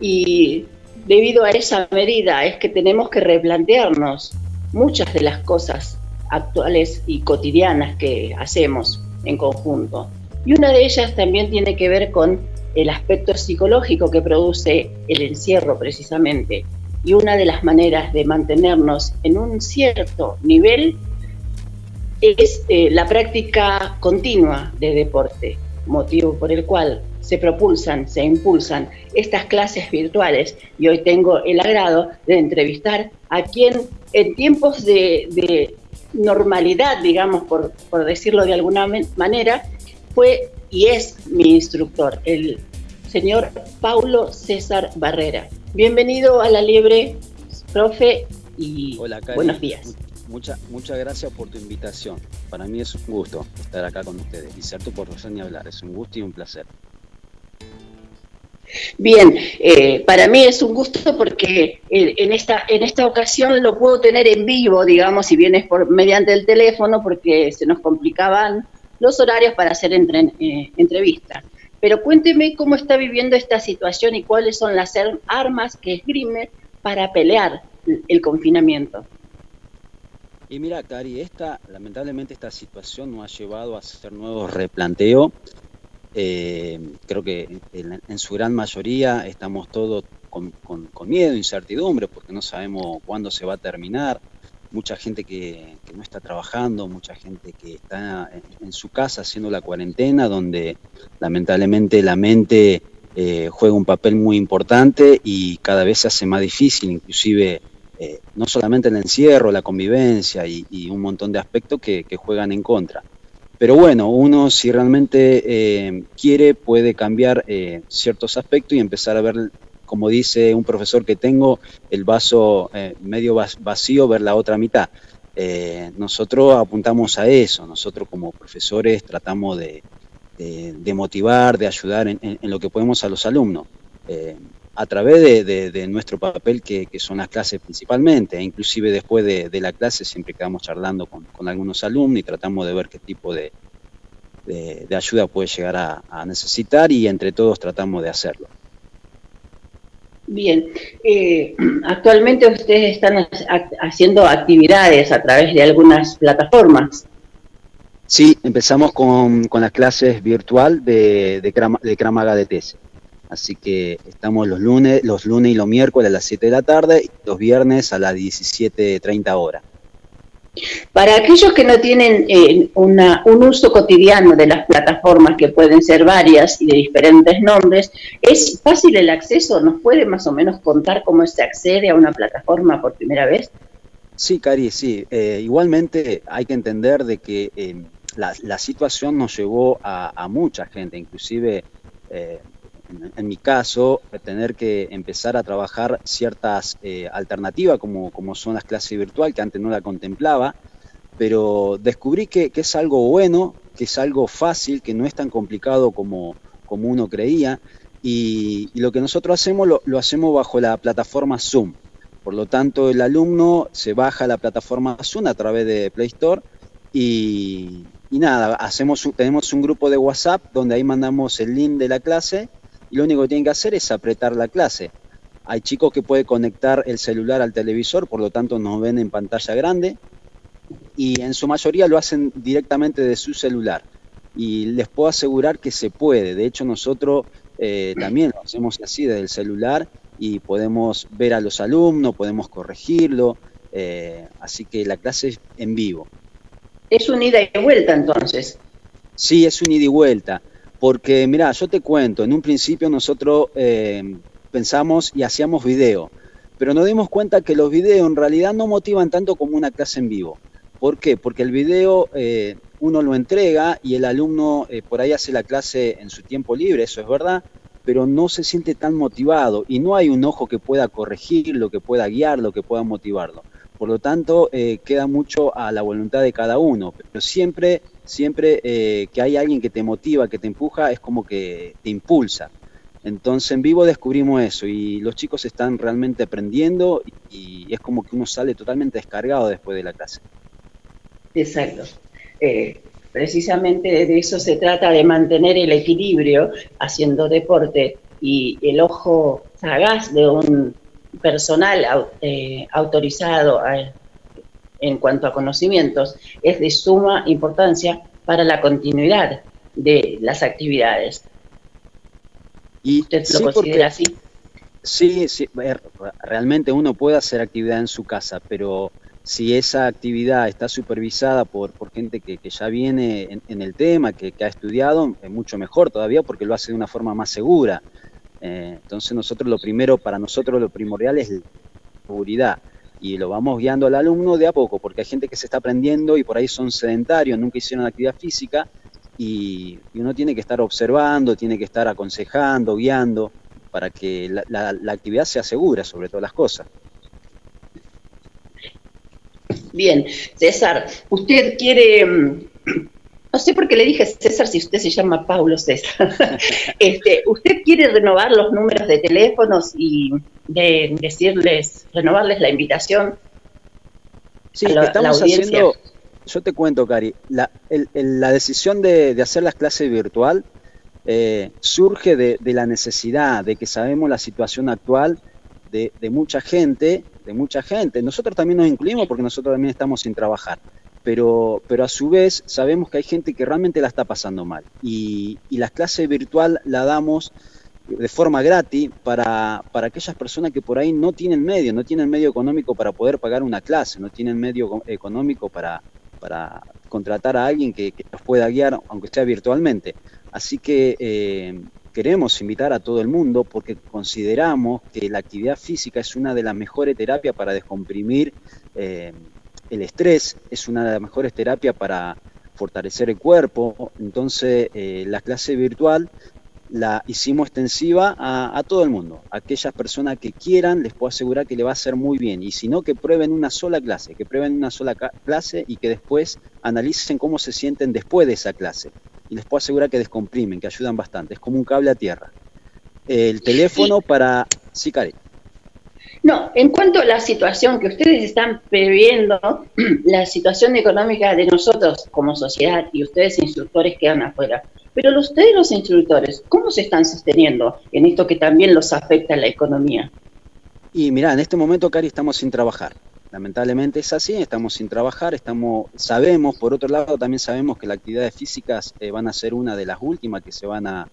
Y debido a esa medida es que tenemos que replantearnos muchas de las cosas actuales y cotidianas que hacemos en conjunto. Y una de ellas también tiene que ver con el aspecto psicológico que produce el encierro precisamente. Y una de las maneras de mantenernos en un cierto nivel es eh, la práctica continua de deporte, motivo por el cual se propulsan, se impulsan estas clases virtuales. Y hoy tengo el agrado de entrevistar a quien en tiempos de, normalidad, digamos, por, por decirlo de alguna manera, fue y es mi instructor, el señor Paulo César Barrera. Bienvenido a la Liebre, profe, y Hola, Cari. buenos días. Mu- Mucha, muchas gracias por tu invitación. Para mí es un gusto estar acá con ustedes. Y ser tu profesor ni hablar. Es un gusto y un placer. Bien, eh, para mí es un gusto porque eh, en esta, en esta ocasión lo puedo tener en vivo, digamos, si bien es por, mediante el teléfono, porque se nos complicaban los horarios para hacer entre, eh, entrevistas. Pero cuénteme cómo está viviendo esta situación y cuáles son las ar- armas que esgrime para pelear el- el confinamiento. Y mira, Cari, esta, lamentablemente esta situación nos ha llevado a hacer nuevos replanteos. Eh, creo que en, en su gran mayoría estamos todos con, con- con miedo, incertidumbre, porque no sabemos cuándo se va a terminar. Mucha gente que, no está trabajando, mucha gente que está en, su casa haciendo la cuarentena, donde lamentablemente la mente eh, juega un papel muy importante y cada vez se hace más difícil, inclusive eh, no solamente el encierro, la convivencia y, un montón de aspectos que, que juegan en contra. Pero bueno, uno si realmente eh, quiere puede cambiar eh, ciertos aspectos y empezar a ver, como dice un profesor que tengo, el vaso eh, medio vacío, ver la otra mitad. Eh, nosotros apuntamos a eso, nosotros como profesores tratamos de, motivar, de ayudar en, lo que podemos a los alumnos. Eh, a través de, nuestro papel que, son las clases principalmente, e inclusive después de, la clase siempre quedamos charlando con, algunos alumnos y tratamos de ver qué tipo de, ayuda puede llegar a necesitar y entre todos tratamos de hacerlo. Bien, eh, actualmente ustedes están ha- haciendo actividades a través de algunas plataformas. Sí, empezamos con, con las clases virtual de, de, de Kramaga de TES. Así que estamos los lunes, los lunes y los miércoles a las 7 de la tarde y los viernes a las 17.30 horas. Para aquellos que no tienen eh, un uso cotidiano de las plataformas, que pueden ser varias y de diferentes nombres, ¿es fácil el acceso? ¿Nos puede más o menos contar cómo se accede a una plataforma por primera vez? Sí, Cari, sí. Eh, igualmente hay que entender de que eh, la, situación nos llevó a, mucha gente, inclusive en, mi caso, tener que empezar a trabajar ciertas eh, alternativas como, como son las clases virtuales, que antes no la contemplaba, pero descubrí que, que es algo bueno que es algo fácil, que no es tan complicado como, como uno creía. Y, y lo que nosotros hacemos lo, lo hacemos bajo la plataforma Zoom. Por lo tanto, el alumno se baja la plataforma Zoom a través de Play Store y, y nada, hacemos, tenemos un grupo de WhatsApp donde ahí mandamos el link de la clase y lo único que tienen que hacer es apretar la clase. Hay chicos que pueden conectar el celular al televisor, por lo tanto nos ven en pantalla grande y en su mayoría lo hacen directamente de su celular. Y les puedo asegurar que se puede. De hecho, nosotros eh, también lo hacemos así desde el celular y podemos ver a los alumnos, podemos corregirlo. eh, así que la clase es en vivo. Es un ida y vuelta entonces. Sí, es un ida y vuelta. Porque, mira, yo te cuento, en un principio nosotros eh, pensamos y hacíamos video, pero nos dimos cuenta que los videos en realidad no motivan tanto como una clase en vivo. ¿Por qué? Porque el video eh, uno lo entrega y el alumno eh, por ahí hace la clase en su tiempo libre, eso es verdad, pero no se siente tan motivado y no hay un ojo que pueda corregirlo, que pueda guiarlo, que pueda motivarlo. Por lo tanto, eh, queda mucho a la voluntad de cada uno, pero siempre, siempre eh, que hay alguien que te motiva, que te empuja, es como que te impulsa. Entonces en vivo descubrimos eso y los chicos están realmente aprendiendo y, es como que uno sale totalmente descargado después de la clase. Exacto. Eh, precisamente de eso se trata, de mantener el equilibrio haciendo deporte y el ojo sagaz de un personal eh, autorizado a- en cuanto a conocimientos es de suma importancia para la continuidad de las actividades. Y ¿Usted lo sí, considera así? Sí, sí, realmente uno puede hacer actividad en su casa, pero si esa actividad está supervisada por, por gente que, que ya viene en, en el tema, que, que ha estudiado, es mucho mejor todavía porque lo hace de una forma más segura. Eh, entonces nosotros lo primero, para nosotros lo primordial es seguridad y lo vamos guiando al alumno de a poco, porque hay gente que se está aprendiendo y por ahí son sedentarios, nunca hicieron actividad física y, uno tiene que estar observando, tiene que estar aconsejando, guiando para que la actividad sea segura sobre todas las cosas. Bien, César, usted quiere, mm, no sé por qué le dije César si usted se llama Paulo César, este, usted quiere renovar los números de teléfonos y de decirles, renovarles la invitación Sí, la, estamos haciendo, yo te cuento, Cari, la, el- el- la decisión de, de hacer las clases virtual eh, surge de, de la necesidad, de que sabemos la situación actual de, de mucha gente, de mucha gente. Nosotros también nos incluimos porque nosotros también estamos sin trabajar, pero, pero a su vez sabemos que hay gente que realmente la está pasando mal. Y, las clases virtual la damos de forma gratis para, para aquellas personas que por ahí no tienen medio, no tienen medio económico para poder pagar una clase, no tienen medio co- económico para, para contratar a alguien que, que los pueda guiar, aunque sea virtualmente. Así que eh, queremos invitar a todo el mundo porque consideramos que la actividad física es una de las mejores terapias para descomprimir eh, el estrés, es una de las mejores terapias para fortalecer el cuerpo. Entonces, eh, la clase virtual la hicimos extensiva a, a todo el mundo. Aquellas personas que quieran, les puedo asegurar que le va a hacer muy bien. Y si no, que prueben una sola clase, que prueben una sola clase y que después analicen cómo se sienten después de esa clase. Y les puedo asegurar que descomprimen, que ayudan bastante. Es como un cable a tierra. El teléfono para... Sí. No, en cuanto a la situación que ustedes están previendo, la situación económica de nosotros como sociedad y ustedes instructores quedan afuera. Pero ustedes los instructores, ¿cómo se están sosteniendo en esto que también los afecta a la economía? Y mira, en este momento, Cari, estamos sin trabajar. Lamentablemente es así, estamos sin trabajar, estamos, sabemos, por otro lado, también sabemos que las actividades físicas eh, van a ser una de las últimas que se van a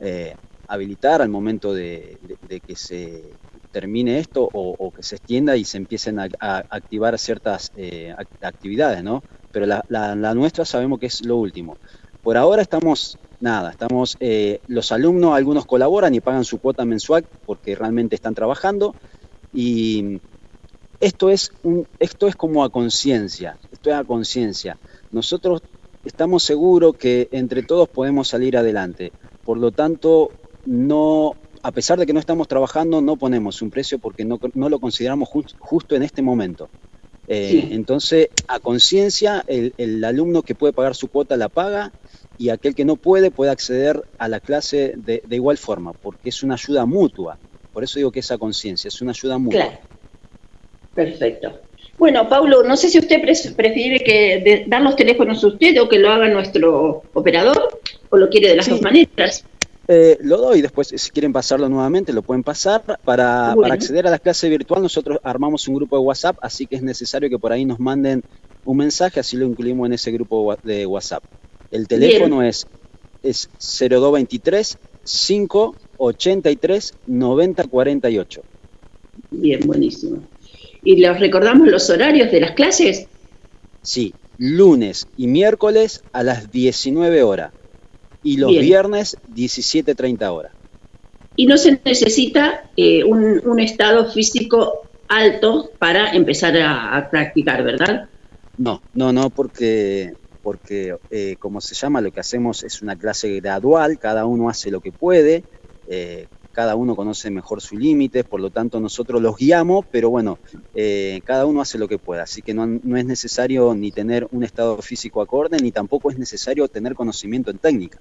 eh, habilitar al momento de que se termine esto o, que se extienda y se empiecen a, activar ciertas eh, ac- actividades, ¿no? Pero la nuestra sabemos que es lo último. Por ahora estamos, nada, estamos, eh, los alumnos, algunos colaboran y pagan su cuota mensual porque realmente están trabajando y esto es, un, esto es como a conciencia, esto es a conciencia. Nosotros estamos seguros que entre todos podemos salir adelante. Por lo tanto, no, a pesar de que no estamos trabajando, no ponemos un precio porque no, no lo consideramos jus- justo en este momento. Eh, Sí. Entonces, a conciencia, el, el alumno que puede pagar su cuota la paga y aquel que no puede puede acceder a la clase de, de igual forma, porque es una ayuda mutua. Por eso digo que es a conciencia, es una ayuda mutua. Claro. Perfecto. Bueno, Paulo, no sé si usted prefiere que de- dar los teléfonos a usted o que lo haga nuestro operador, o lo quiere de las Sí. dos maneras. Eh, lo doy después, si quieren pasarlo nuevamente, lo pueden pasar. Para, Bueno. para acceder a la clase virtual, nosotros armamos un grupo de WhatsApp, así que es necesario que por ahí nos manden un mensaje, así lo incluimos en ese grupo de WhatsApp. El teléfono es, es 0223 583 9048. Bien, buenísimo. ¿Y les recordamos los horarios de las clases? Sí, lunes y miércoles a las 19 horas y los Bien. viernes 17.30 horas. Y no se necesita eh, un, un estado físico alto para empezar a, a practicar, ¿verdad? No, no, no, porque, porque eh, como se llama, lo que hacemos es una clase gradual, cada uno hace lo que puede, eh, cada uno conoce mejor sus límites, por lo tanto nosotros los guiamos, pero bueno, eh, cada uno hace lo que pueda, así que no, no es necesario ni tener un estado físico acorde, ni tampoco es necesario tener conocimiento en técnica,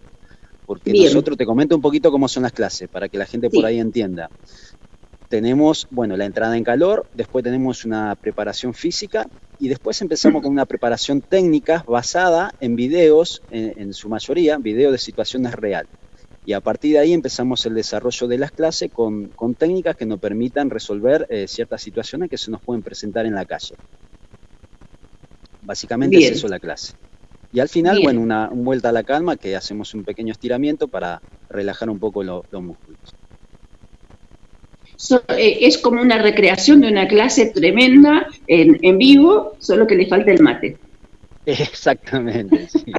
porque Bien. nosotros, te comento un poquito cómo son las clases, para que la gente por ahí entienda. Tenemos, bueno, la entrada en calor, después tenemos una preparación física y después empezamos con una preparación técnica basada en videos, en, en su mayoría, videos de situaciones reales. Y a partir de ahí empezamos el desarrollo de las clases con, con técnicas que nos permitan resolver eh, ciertas situaciones que se nos pueden presentar en la calle. Básicamente Bien. es eso la clase. Y al final, Bien. bueno, una, un vuelta a la calma que hacemos un pequeño estiramiento para relajar un poco lo- los músculos. So- eh, es como una recreación de una clase tremenda en, en vivo, solo que le falta el mate. Exactamente, sí.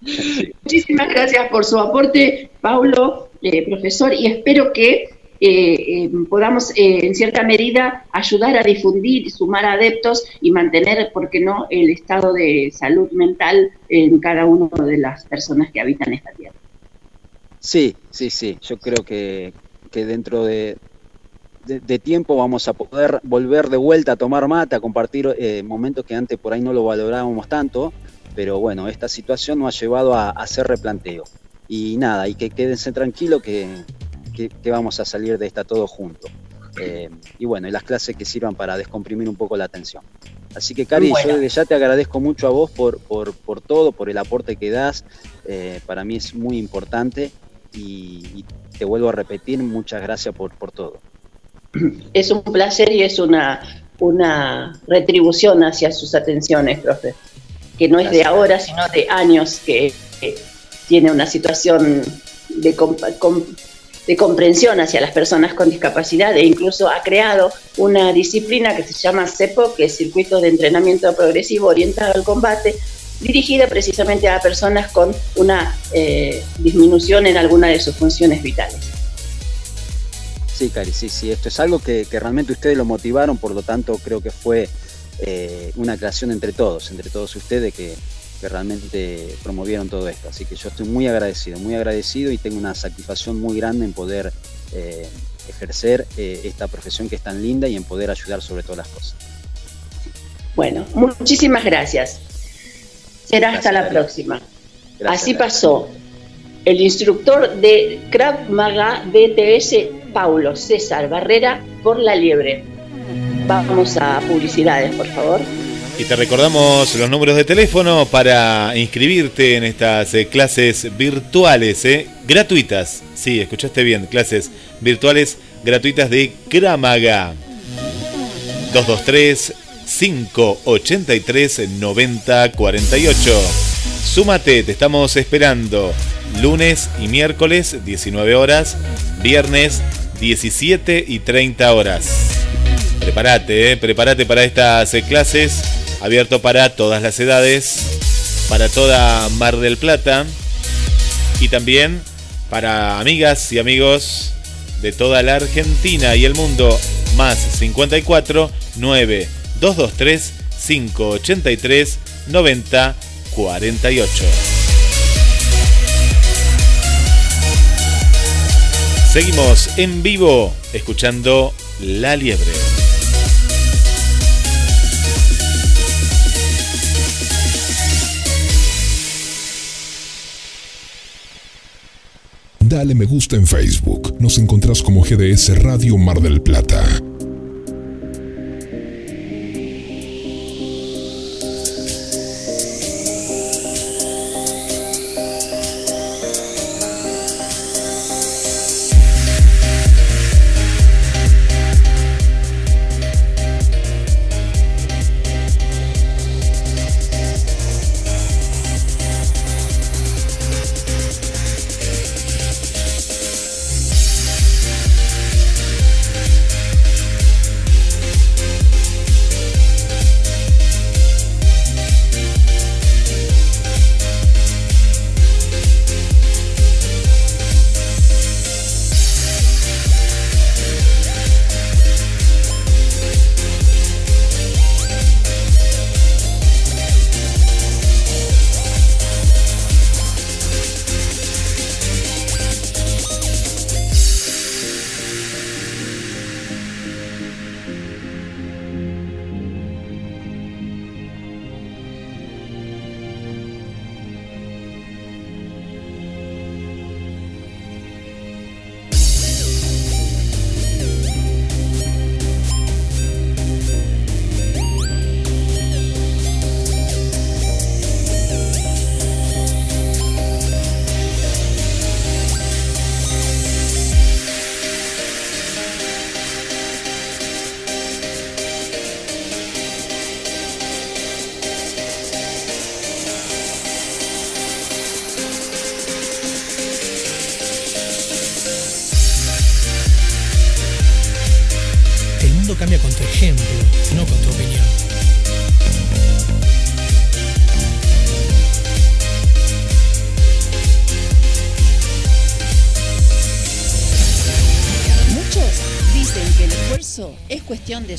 Muchísimas gracias por su aporte, Paulo, eh, profesor, y espero que eh, eh, podamos, eh, en cierta medida, ayudar a difundir, sumar adeptos y mantener, ¿por qué no?, el estado de salud mental en cada una de las personas que habitan esta tierra. Sí, sí, sí. Yo creo que, que dentro de, de, de tiempo vamos a poder volver de vuelta a tomar mate, a compartir eh, momentos que antes por ahí no lo valorábamos tanto, pero bueno, esta situación nos ha llevado a, a hacer replanteo. Y nada, y que quédense tranquilos que, que, que vamos a salir de esta todos juntos. Eh, y bueno, y las clases que sirvan para descomprimir un poco la tensión. Así que, Cari, yo desde ya te agradezco mucho a vos por, por, por todo, por el aporte que das. Eh, para mí es muy importante y, y te vuelvo a repetir, muchas gracias por, por todo. Es un placer y es una, una retribución hacia sus atenciones, profe, que no es de ahora, sino de años que, que tiene una situación de, compa- com- de comprensión hacia las personas con discapacidad e incluso ha creado una disciplina que se llama CEPO, que es Circuito de Entrenamiento Progresivo Orientado al Combate, dirigida precisamente a personas con una eh, disminución en alguna de sus funciones vitales. Sí, Cari, sí, sí, esto es algo que, que realmente ustedes lo motivaron, por lo tanto creo que fue eh, una creación entre todos, entre todos ustedes que, que realmente promovieron todo esto. Así que yo estoy muy agradecido, muy agradecido y tengo una satisfacción muy grande en poder eh, ejercer eh, esta profesión que es tan linda y en poder ayudar sobre todas las cosas. Bueno, muchísimas gracias. Será hasta la próxima. Gracias, Así pasó el instructor de Krav Maga DTS, Paulo César Barrera, por la liebre. Vamos a publicidades, por favor. Y te recordamos los números de teléfono para inscribirte en estas eh, clases virtuales, eh, gratuitas. Sí, escuchaste bien, clases virtuales gratuitas de Kramaga. 223 583 9048. Súmate, te estamos esperando. Lunes y miércoles 19 horas, viernes 17 y 30 horas. Prepárate, eh, prepárate para estas eh, clases, abierto para todas las edades, para toda Mar del Plata y también para amigas y amigos de toda la Argentina y el mundo, más 54 9 223 583 90 48. Seguimos en vivo escuchando La Liebre. Dale me gusta en Facebook. Nos encontrás como GDS Radio Mar del Plata.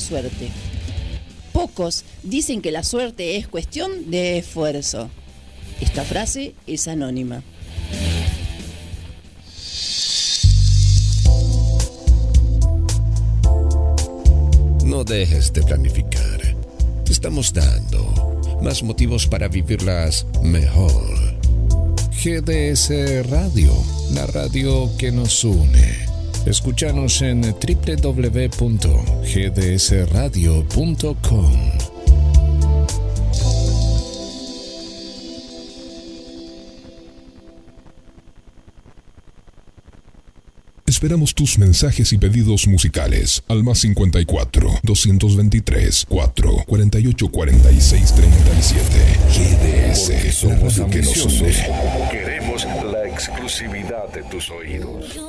Suerte. Pocos dicen que la suerte es cuestión de esfuerzo. Esta frase es anónima. No dejes de planificar. Estamos dando más motivos para vivirlas mejor. GDS Radio, la radio que nos une. Escúchanos en www.gdsradio.com. Esperamos tus mensajes y pedidos musicales al más 54 223 4 48 46 37. GDS, la radio que nos une. Queremos la exclusividad de tus oídos.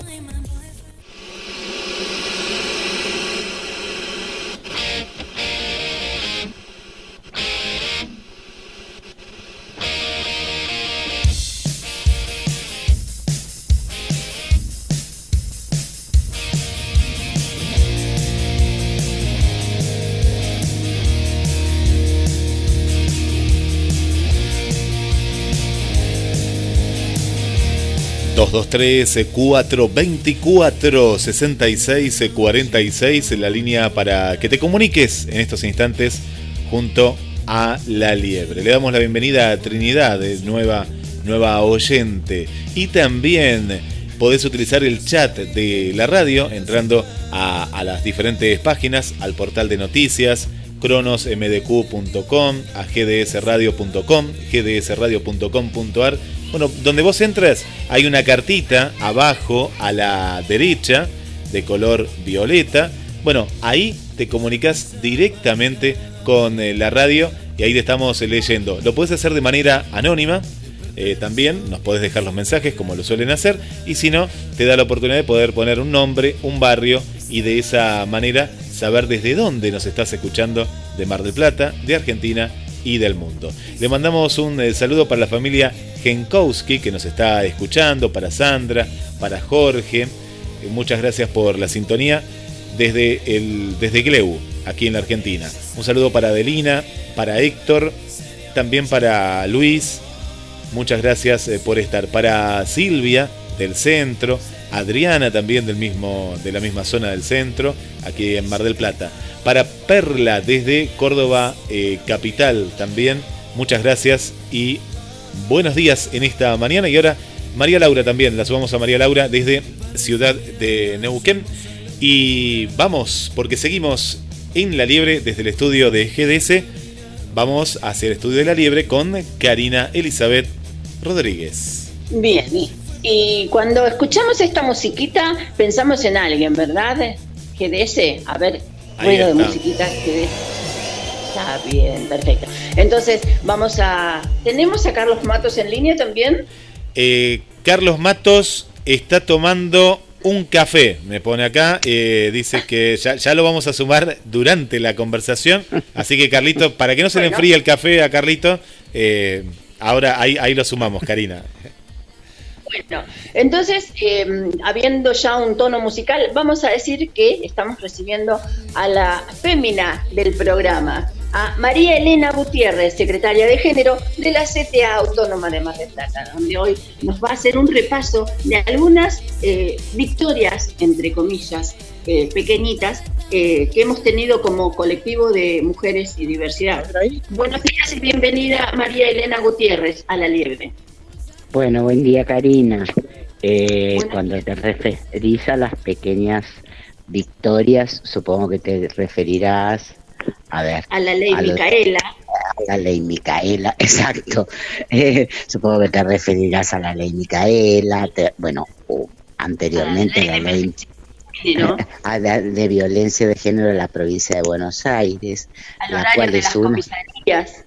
223-424-6646, la línea para que te comuniques en estos instantes junto a La Liebre. Le damos la bienvenida a Trinidad, nueva, nueva oyente. Y también podés utilizar el chat de la radio entrando a, a las diferentes páginas, al portal de noticias, cronosmdq.com, a gdsradio.com, gdsradio.com.ar bueno, donde vos entras hay una cartita abajo a la derecha de color violeta. Bueno, ahí te comunicas directamente con eh, la radio y ahí te estamos eh, leyendo. Lo puedes hacer de manera anónima. eh, también nos podés dejar los mensajes como lo suelen hacer y si no te da la oportunidad de poder poner un nombre, un barrio y de esa manera saber desde dónde nos estás escuchando de Mar del Plata, de Argentina y del mundo. Le mandamos un eh, saludo para la familia Genkowski que nos está escuchando, para Sandra, para Jorge. Eh, muchas gracias por la sintonía desde, el, desde Gleu, aquí en la Argentina. Un saludo para Adelina, para Héctor, también para Luis. Muchas gracias eh, por estar. Para Silvia del centro, Adriana también del mismo, de la misma zona del centro, aquí en Mar del Plata. Para Perla desde Córdoba eh, Capital también, muchas gracias y buenos días en esta mañana. Y ahora María Laura también, la sumamos a María Laura desde Ciudad de Neuquén. Y vamos, porque seguimos en La Liebre desde el estudio de GDS. Vamos a hacer estudio de La Liebre con Karina Elizabeth Rodríguez. Bien, y, y cuando escuchamos esta musiquita pensamos en alguien, ¿verdad? GDS, a ver, ruido de musiquita, GDS. Está bien, perfecto. Entonces, vamos a... ¿Tenemos a Carlos Matos en línea también? Eh, Carlos Matos está tomando un café, me pone acá. eh, dice que ya, ya lo vamos a sumar durante la conversación. Así que, Carlito, para que no se le enfríe el café a Carlito, eh, ahora ahí, ahí lo sumamos, Karina. Bueno, entonces, eh, habiendo ya un tono musical, vamos a decir que estamos recibiendo a la fémina del programa, a María Elena Gutiérrez, secretaria de Género de la CTA Autónoma de Mar del Plata, donde hoy nos va a hacer un repaso de algunas eh, victorias, entre comillas, eh, pequeñitas, eh, que hemos tenido como colectivo de mujeres y diversidad. Buenos días y bienvenida María Elena Gutiérrez a la Liebre. Bueno, buen día Karina. Eh, cuando te referís a las pequeñas victorias, supongo que te referirás, a ver, A la ley a Micaela. a la ley Micaela, exacto. Eh, supongo que te referirás a la ley Micaela, te- bueno, anteriormente la ley a la de violencia de género de la provincia de Buenos Aires, al la cual de es las una comisarías.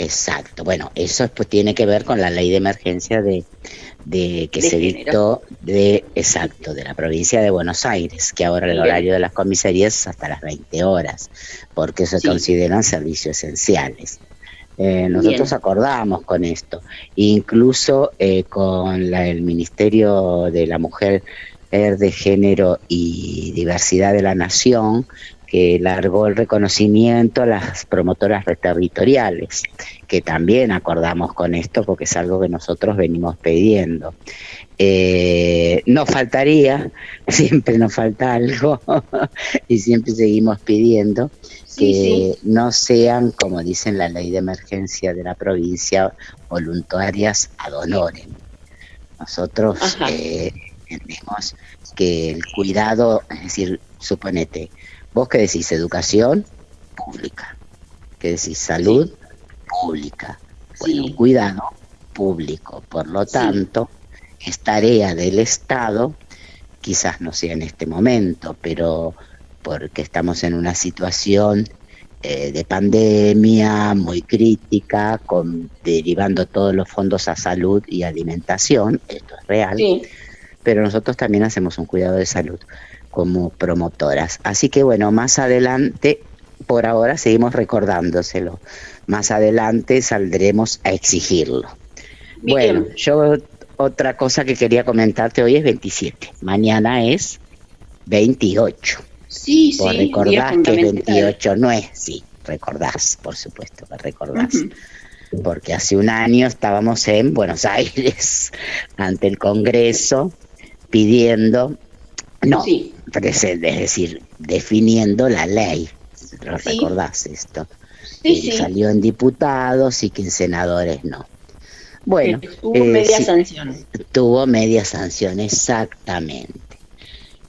Exacto, bueno, eso pues tiene que ver con la ley de emergencia de, de que De se dictó de, exacto, de la provincia de Buenos Aires, que ahora el horario de las comisarías es hasta las 20 horas, porque se Sí. consideran servicios esenciales. Eh, nosotros Bien. acordamos con esto, incluso eh, con la- el Ministerio de la Mujer, de Género y Diversidad de la Nación, que largó el reconocimiento a las promotoras territoriales, que también acordamos con esto porque es algo que nosotros venimos pidiendo. Eh, nos faltaría, siempre nos falta algo y siempre seguimos pidiendo que no sean, como dice en la ley de emergencia de la provincia, voluntarias ad honorem. Nosotros eh, entendemos que el cuidado, es decir, suponete, vos que decís educación pública, que decís salud pública, bueno, cuidado público. Por lo tanto, es tarea del Estado, quizás no sea en este momento, pero porque estamos en una situación eh, de pandemia muy crítica, con, derivando todos los fondos a salud y alimentación, esto es real, pero nosotros también hacemos un cuidado de salud como promotoras. Así que bueno, más adelante, por ahora seguimos recordándoselo, más adelante saldremos a exigirlo. Bueno, yo otra cosa que quería comentarte hoy es 27, mañana es 28. Sí, Vos sí, recordás que es fundamental. 28 no es, sí, recordás, por supuesto que recordás. Porque hace un año estábamos en Buenos Aires ante el Congreso pidiendo, no, presente, es decir, definiendo la ley. ¿Lo Sí. recordás esto? Sí, sí. Salió en diputados y que en senadores no. Bueno, Hubo eh, media sí, sanción. Tuvo media sanción, exactamente.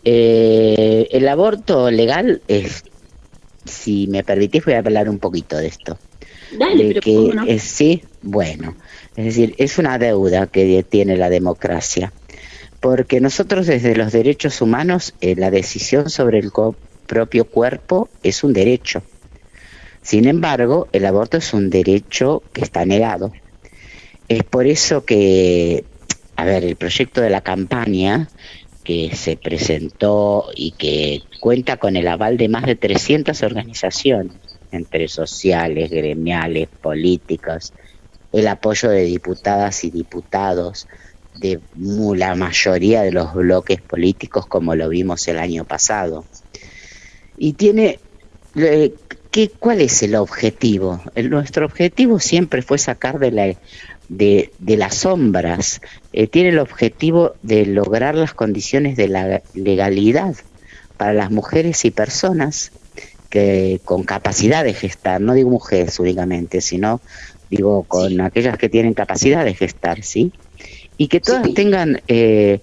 Eh, el aborto legal es, si me permitís, voy a hablar un poquito de esto. Dale, de pero que sí, bueno, es decir, es una deuda que tiene la democracia, porque nosotros desde los derechos humanos eh, la decisión sobre el propio cuerpo es un derecho. Sin embargo, el aborto es un derecho que está negado. Es por eso que, a ver, el proyecto de la campaña que se presentó y que cuenta con el aval de más de 300 organizaciones, entre sociales, gremiales, políticas, el apoyo de diputadas y diputados de la mayoría de los bloques políticos como lo vimos el año pasado. Y tiene, eh, ¿qué, ¿cuál es el objetivo? El- nuestro objetivo siempre fue sacar de, la, de, de las sombras, eh, tiene el objetivo de lograr las condiciones de la legalidad para las mujeres y personas que con capacidad de gestar, no digo mujeres únicamente, sino digo con aquellas que tienen capacidad de gestar, ¿sí? Y que todas tengan, eh,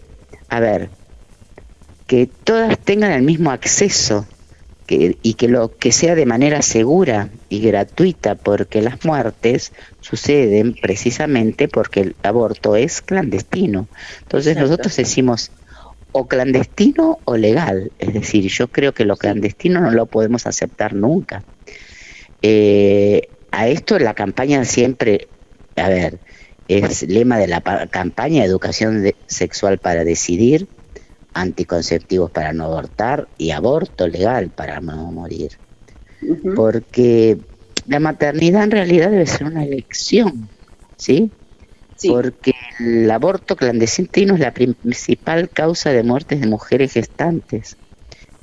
a ver, que todas tengan el mismo acceso que, y que lo que sea de manera segura y gratuita, porque las muertes suceden precisamente porque el aborto es clandestino. Entonces Exacto. nosotros decimos o clandestino o legal, es decir, yo creo que lo clandestino no lo podemos aceptar nunca. Eh, a esto la campaña siempre, a ver, es lema de la pa- campaña educación de- sexual para decidir, anticonceptivos para no abortar y aborto legal para no morir. Porque la maternidad en realidad debe ser una elección, ¿sí? Porque el aborto clandestino es la principal causa de muertes de mujeres gestantes,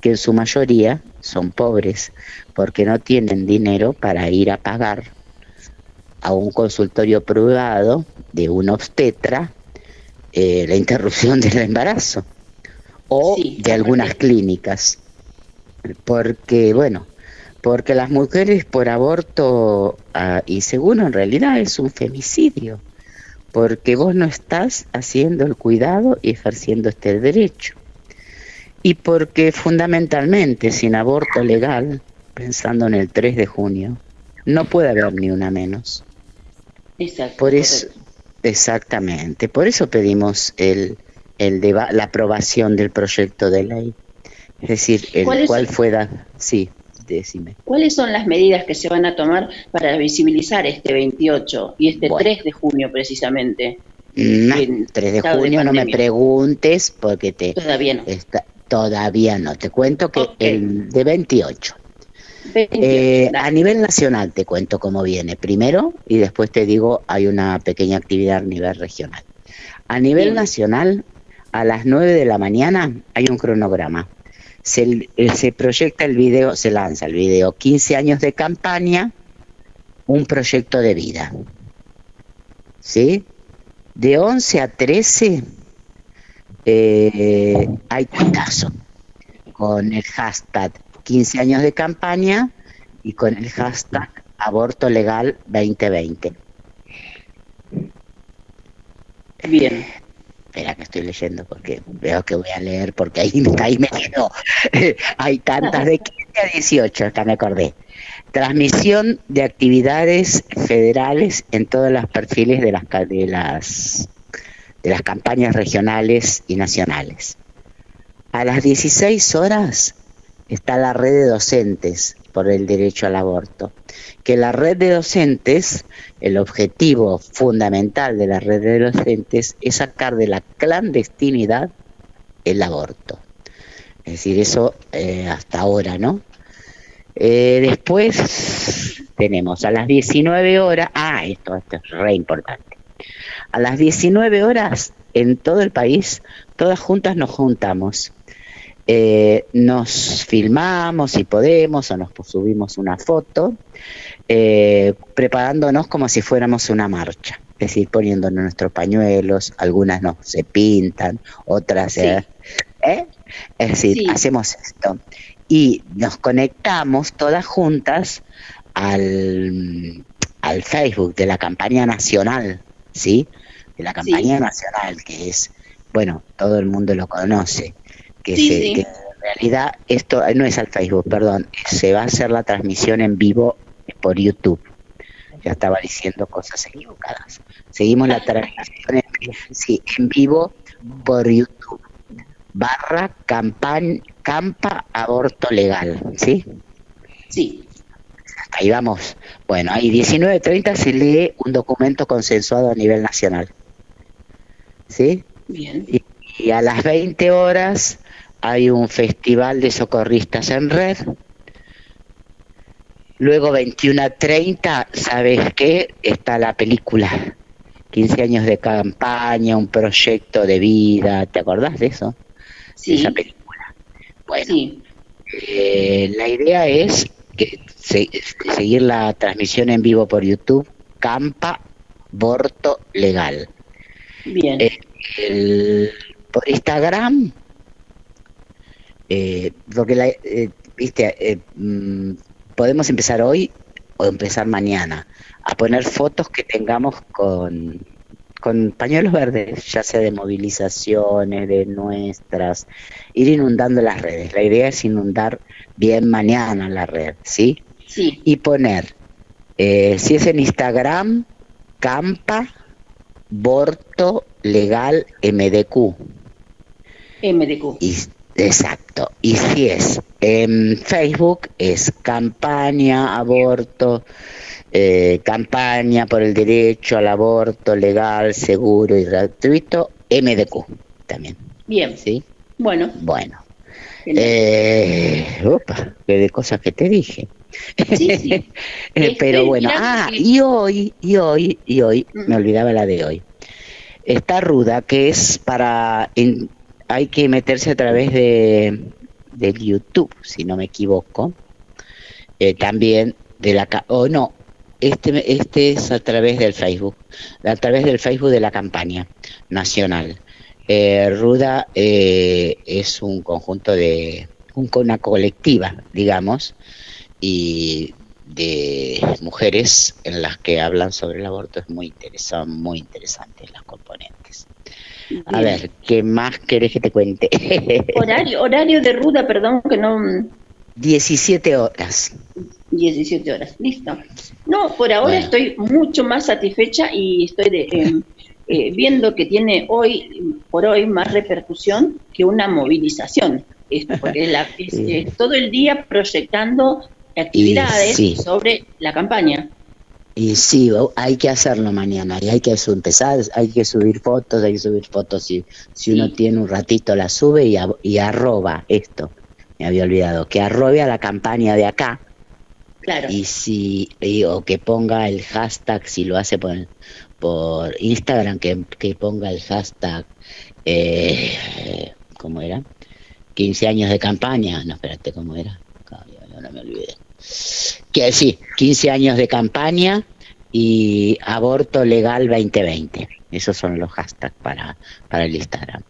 que en su mayoría son pobres, porque no tienen dinero para ir a pagar a un consultorio privado de un obstetra eh, la interrupción del embarazo o de algunas clínicas. Porque, bueno, porque las mujeres por aborto ah, inseguro en realidad es un femicidio, porque vos no estás haciendo el cuidado y ejerciendo este derecho. Y porque fundamentalmente sin aborto legal, pensando en el 3 de junio, no puede haber ni una menos. Exacto. Por eso, exactamente, por eso pedimos el, el deba- la aprobación del proyecto de ley. Es decir, el ¿Cuál es cual fue da- sí, decime. ¿Cuáles son las medidas que se van a tomar para visibilizar este 28 y este 3 de junio precisamente? No, En 3 de junio no me preguntes porque te Todavía no. está- todavía no. Te cuento que el de 28. 28, Eh, a nivel nacional te cuento cómo viene primero y después te digo hay una pequeña actividad a nivel regional. A nivel Bien. nacional, a las 9 de la mañana hay un cronograma. Se, eh, se proyecta el video, se lanza el video 15 años de campaña, un proyecto de vida. ¿Sí? De 11 a 13 eh, hay tuitazo con el hashtag 15 años de campaña y con el hashtag aborto legal 2020. Bien. Espera que estoy leyendo porque veo que voy a leer porque ahí, ahí me quedo. hay tantas de 15 a 18, acá me acordé. Transmisión de actividades federales en todos los perfiles de las, de las, de las campañas regionales y nacionales. A las 16 horas está la red de docentes por el derecho al aborto. Que la red de docentes, el objetivo fundamental de la red de docentes es sacar de la clandestinidad el aborto. Es decir, eso eh, hasta ahora, ¿no? Eh, después tenemos a las 19 horas, ah, esto, esto es re importante. A las 19 horas en todo el país, todas juntas nos juntamos. Eh, nos filmamos si podemos o nos subimos una foto, eh, preparándonos como si fuéramos una marcha. Es decir, poniéndonos nuestros pañuelos, algunas no se pintan, otras... eh, ¿eh? Es decir, hacemos esto. Y nos conectamos todas juntas al, al Facebook de la campaña nacional, ¿sí? De la campaña nacional, que es, bueno, todo el mundo lo conoce, que, Sí, se- sí. que en realidad esto no es al Facebook, perdón, se va a hacer la transmisión en vivo por YouTube. Ya estaba diciendo cosas equivocadas. Seguimos la transmisión en, sí, en vivo por YouTube. Barra campan, campa aborto legal, ¿sí? Sí. Ahí vamos. Bueno, ahí 19.30 se lee un documento consensuado a nivel nacional. ¿Sí? Bien. Y, y a las 20 horas hay un festival de socorristas en red. Luego 21 a 30, ¿sabes qué? Está la película. 15 años de campaña, un proyecto de vida. ¿Te acordás de eso? Sí. Esa película. Bueno, eh, la idea es que se- seguir la transmisión en vivo por YouTube. Campa Aborto Legal. Bien. Eh, el- por Instagram, eh, porque la, eh, viste, eh, mm, podemos empezar hoy o empezar mañana a poner fotos que tengamos con, con pañuelos verdes, ya sea de movilizaciones, de nuestras, ir inundando las redes. La idea es inundar bien mañana la red, ¿sí? Sí. Y poner, eh, si es en Instagram, Campa, Borto, Legal, MDQ. MDQ. Y, exacto. Y si es en Facebook, es campaña, aborto, eh, campaña por el derecho al aborto legal, seguro y gratuito, MDQ también. Bien. ¿Sí? Bueno. Bueno. Eh, opa, qué de cosas que te dije. Eh, Pero Estoy bueno, ah, que- y hoy, y hoy, y hoy, me olvidaba la de hoy. Está ruda, que es para, en- hay que meterse a través de YouTube, si no me equivoco. Eh, también de la, o no, este, este es a través del Facebook, a través del Facebook de la campaña nacional. Eh, Ruda eh, es un conjunto de, un- una colectiva, digamos, y de mujeres en las que hablan sobre el aborto es muy interesante, muy interesantes las componentes. A ver, ¿qué más querés que te cuente? Horario, horario de ruda, perdón, que no... 17 horas. 17 horas, listo. No, por ahora Bueno. estoy mucho más satisfecha y estoy de, eh, eh, viendo que tiene hoy, por hoy, más repercusión que una movilización. Esto, porque es la- es, todo el día proyectando actividades sí. sobre la campaña. Y sí, hay que hacerlo mañana y hay que empezar, hay que subir fotos, hay que subir fotos. Si, si uno tiene un ratito, la sube y, a- y arroba esto. Me había olvidado, que arrobe a la campaña de acá. Claro. Y si, y- o que ponga el hashtag, si lo hace por, por Instagram, que, que ponga el hashtag, eh, ¿cómo era? 15 años de campaña. No, espérate, ¿cómo era? Ay, ahora me olvidé. Que sí, 15 años de campaña y aborto legal 2020. Esos son los hashtags para, para el Instagram.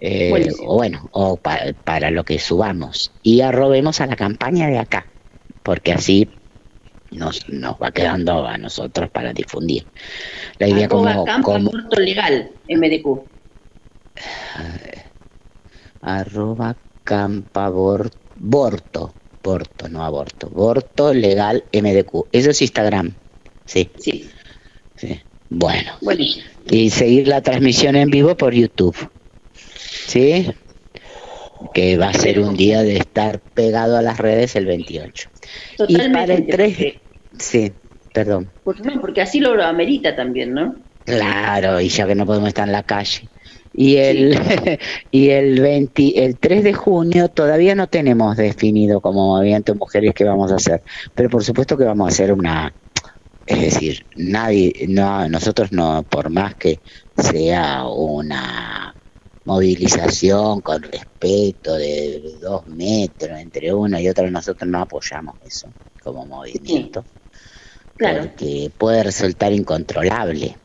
Eh, o bueno, o pa- para lo que subamos. Y arrobemos a la campaña de acá, porque así nos, nos va quedando a nosotros para difundir. La idea Arroba como, como aborto legal, MDQ. arroba campa bor- borto, no aborto, borto legal MDQ. Eso es Instagram, sí. Sí. Sí. Bueno. Buenísimo. Y seguir la transmisión en vivo por YouTube. ¿Sí? Que va a ser un día de estar pegado a las redes el 28. Y para el Totalmente. 3... Sí, perdón. Porque, porque así lo amerita también, ¿no? Claro, y ya que no podemos estar en la calle. Y el, y el, 20, el 3 de junio todavía no tenemos definido como movimiento de mujeres qué vamos a hacer, pero por supuesto que vamos a hacer una, es decir, nadie, no, nosotros no, por más que sea una movilización con respeto de dos metros entre una y otra, nosotros no apoyamos eso como movimiento, Claro, porque puede resultar incontrolable.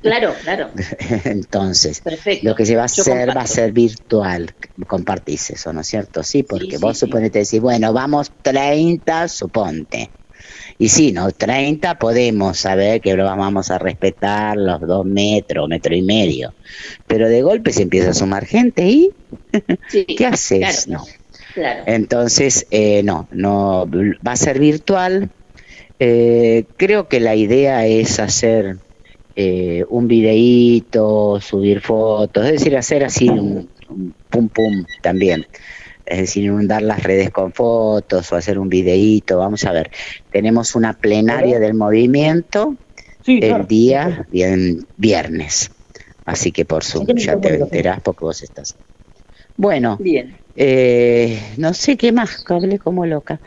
Claro, claro. Entonces, Perfecto. lo que se va a Yo hacer va a ser virtual. Compartís eso, ¿no es cierto? Sí, porque sí, vos sí. suponete decir, bueno, vamos 30, suponte. Y sí, ¿no? 30 podemos saber que lo vamos a respetar los dos metros, metro y medio. Pero de golpe se empieza a sumar gente y ¿qué haces? claro. No. Claro. Entonces, eh, no, no va a ser virtual. Eh, creo que la idea es hacer eh, un videíto, subir fotos, es decir, hacer así un, un pum pum también. Es decir, inundar las redes con fotos o hacer un videíto. Vamos a ver, tenemos una plenaria del movimiento el día bien, viernes. Así que por Zoom ya te enterás porque vos estás. Bueno, Bien. Eh, no sé qué más, que hablé como loca.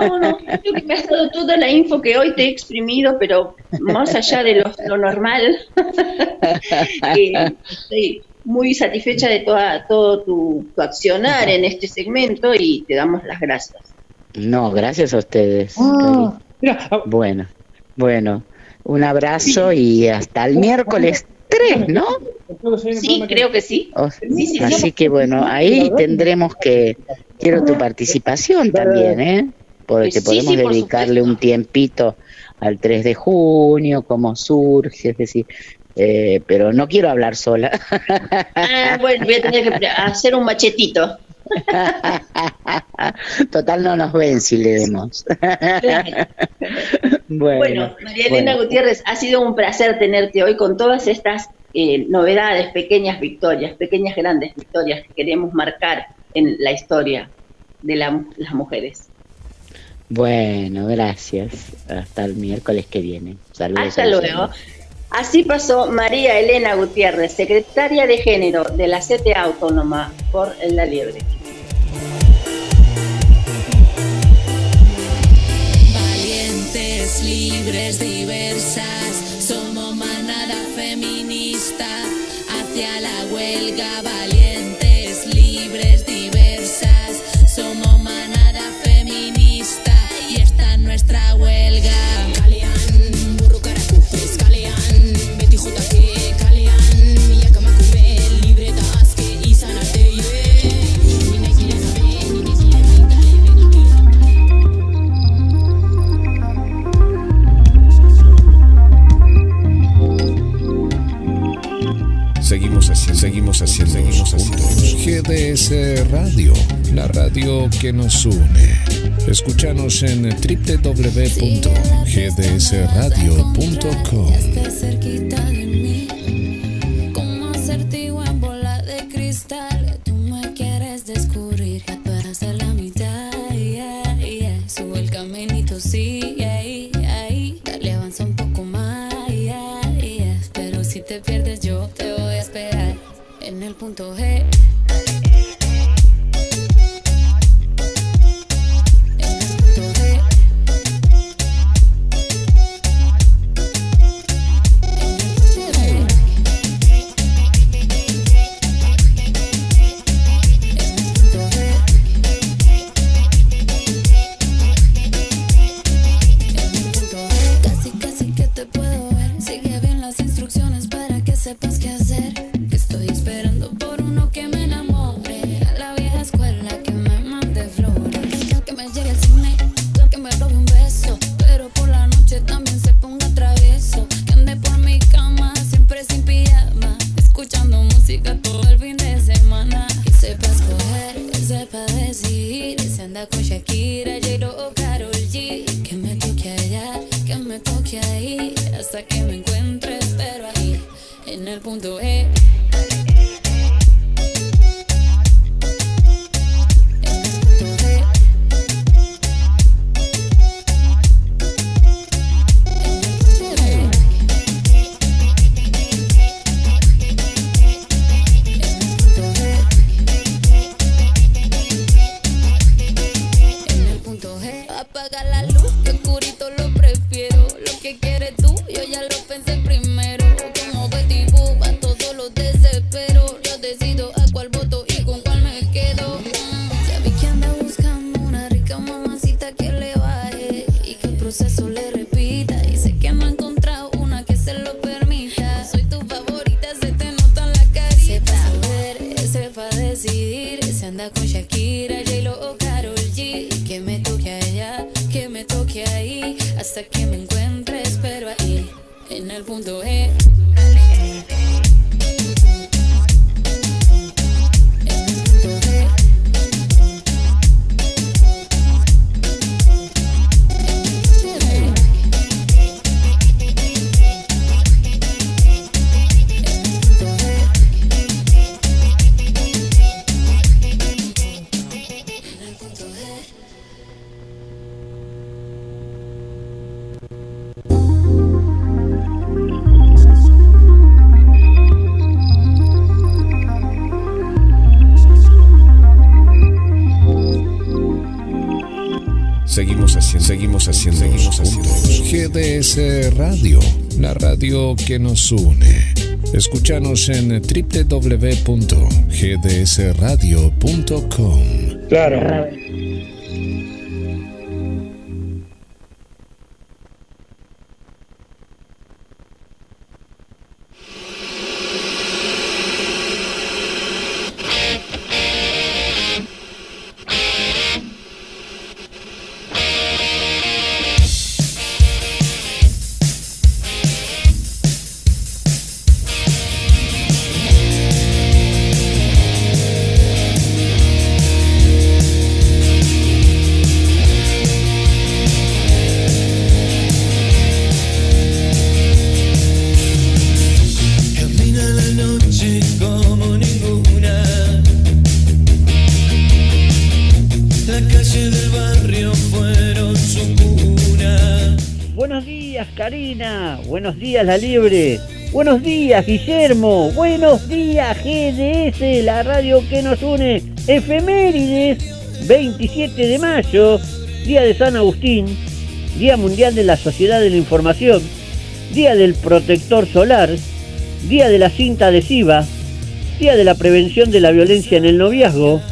No, no, creo que me has dado toda la info que hoy te he exprimido, pero más allá de lo, lo normal, eh, estoy muy satisfecha de toda, todo tu, tu accionar en este segmento y te damos las gracias. No, gracias a ustedes. Ah, Cari. Bueno, bueno, un abrazo y hasta el miércoles 3, ¿no? Sí, creo que sí. O- Sí, sí, Así sí. que bueno, ahí tendremos que, quiero tu participación también, ¿eh? Porque Sí, podemos sí, por dedicarle un tiempito al 3 de junio, cómo surge, es decir, eh, pero no quiero hablar sola. Ah, bueno, voy a tener que hacer un machetito. Total, no nos ven si leemos. Claro. Bueno, Bueno, María Elena bueno. Gutiérrez, ha sido un placer tenerte hoy con todas estas eh, novedades, pequeñas victorias, pequeñas grandes victorias que queremos marcar en la historia de la- las mujeres. Bueno, gracias. Hasta el miércoles que viene. Saludos. Hasta luego. Así pasó María Elena Gutiérrez, secretaria de Género de la CTA Autónoma por La Liebre. Valientes, libres, diversas, somos manada feminista hacia la huelga. Valientes, libres, diversas, somos manada feminista y esta es nuestra huelga. Seguimos haciendo, seguimos juntos. GDS Radio, la radio que nos une. Escúchanos en www.gdsradio.com. cerquita de mí. Como acertijo en bola de cristal, tú me quieres descubrir que tú eres a la mitad. yeah, yeah. Sube el caminito, sí, ahí, ahí. Dale, avanza un poco más, yeah. Pero si te pierdes, punto G. radio que nos une. Escúchanos en www.gdsradio.com. Claro. La Liebre. Buenos días, Guillermo. Buenos días, GDS, la radio que nos une. Efemérides, 27 de mayo, Día de San Agustín, Día Mundial de la Sociedad de la Información, Día del Protector Solar, Día de la Cinta Adhesiva, Día de la Prevención de la Violencia en el Noviazgo,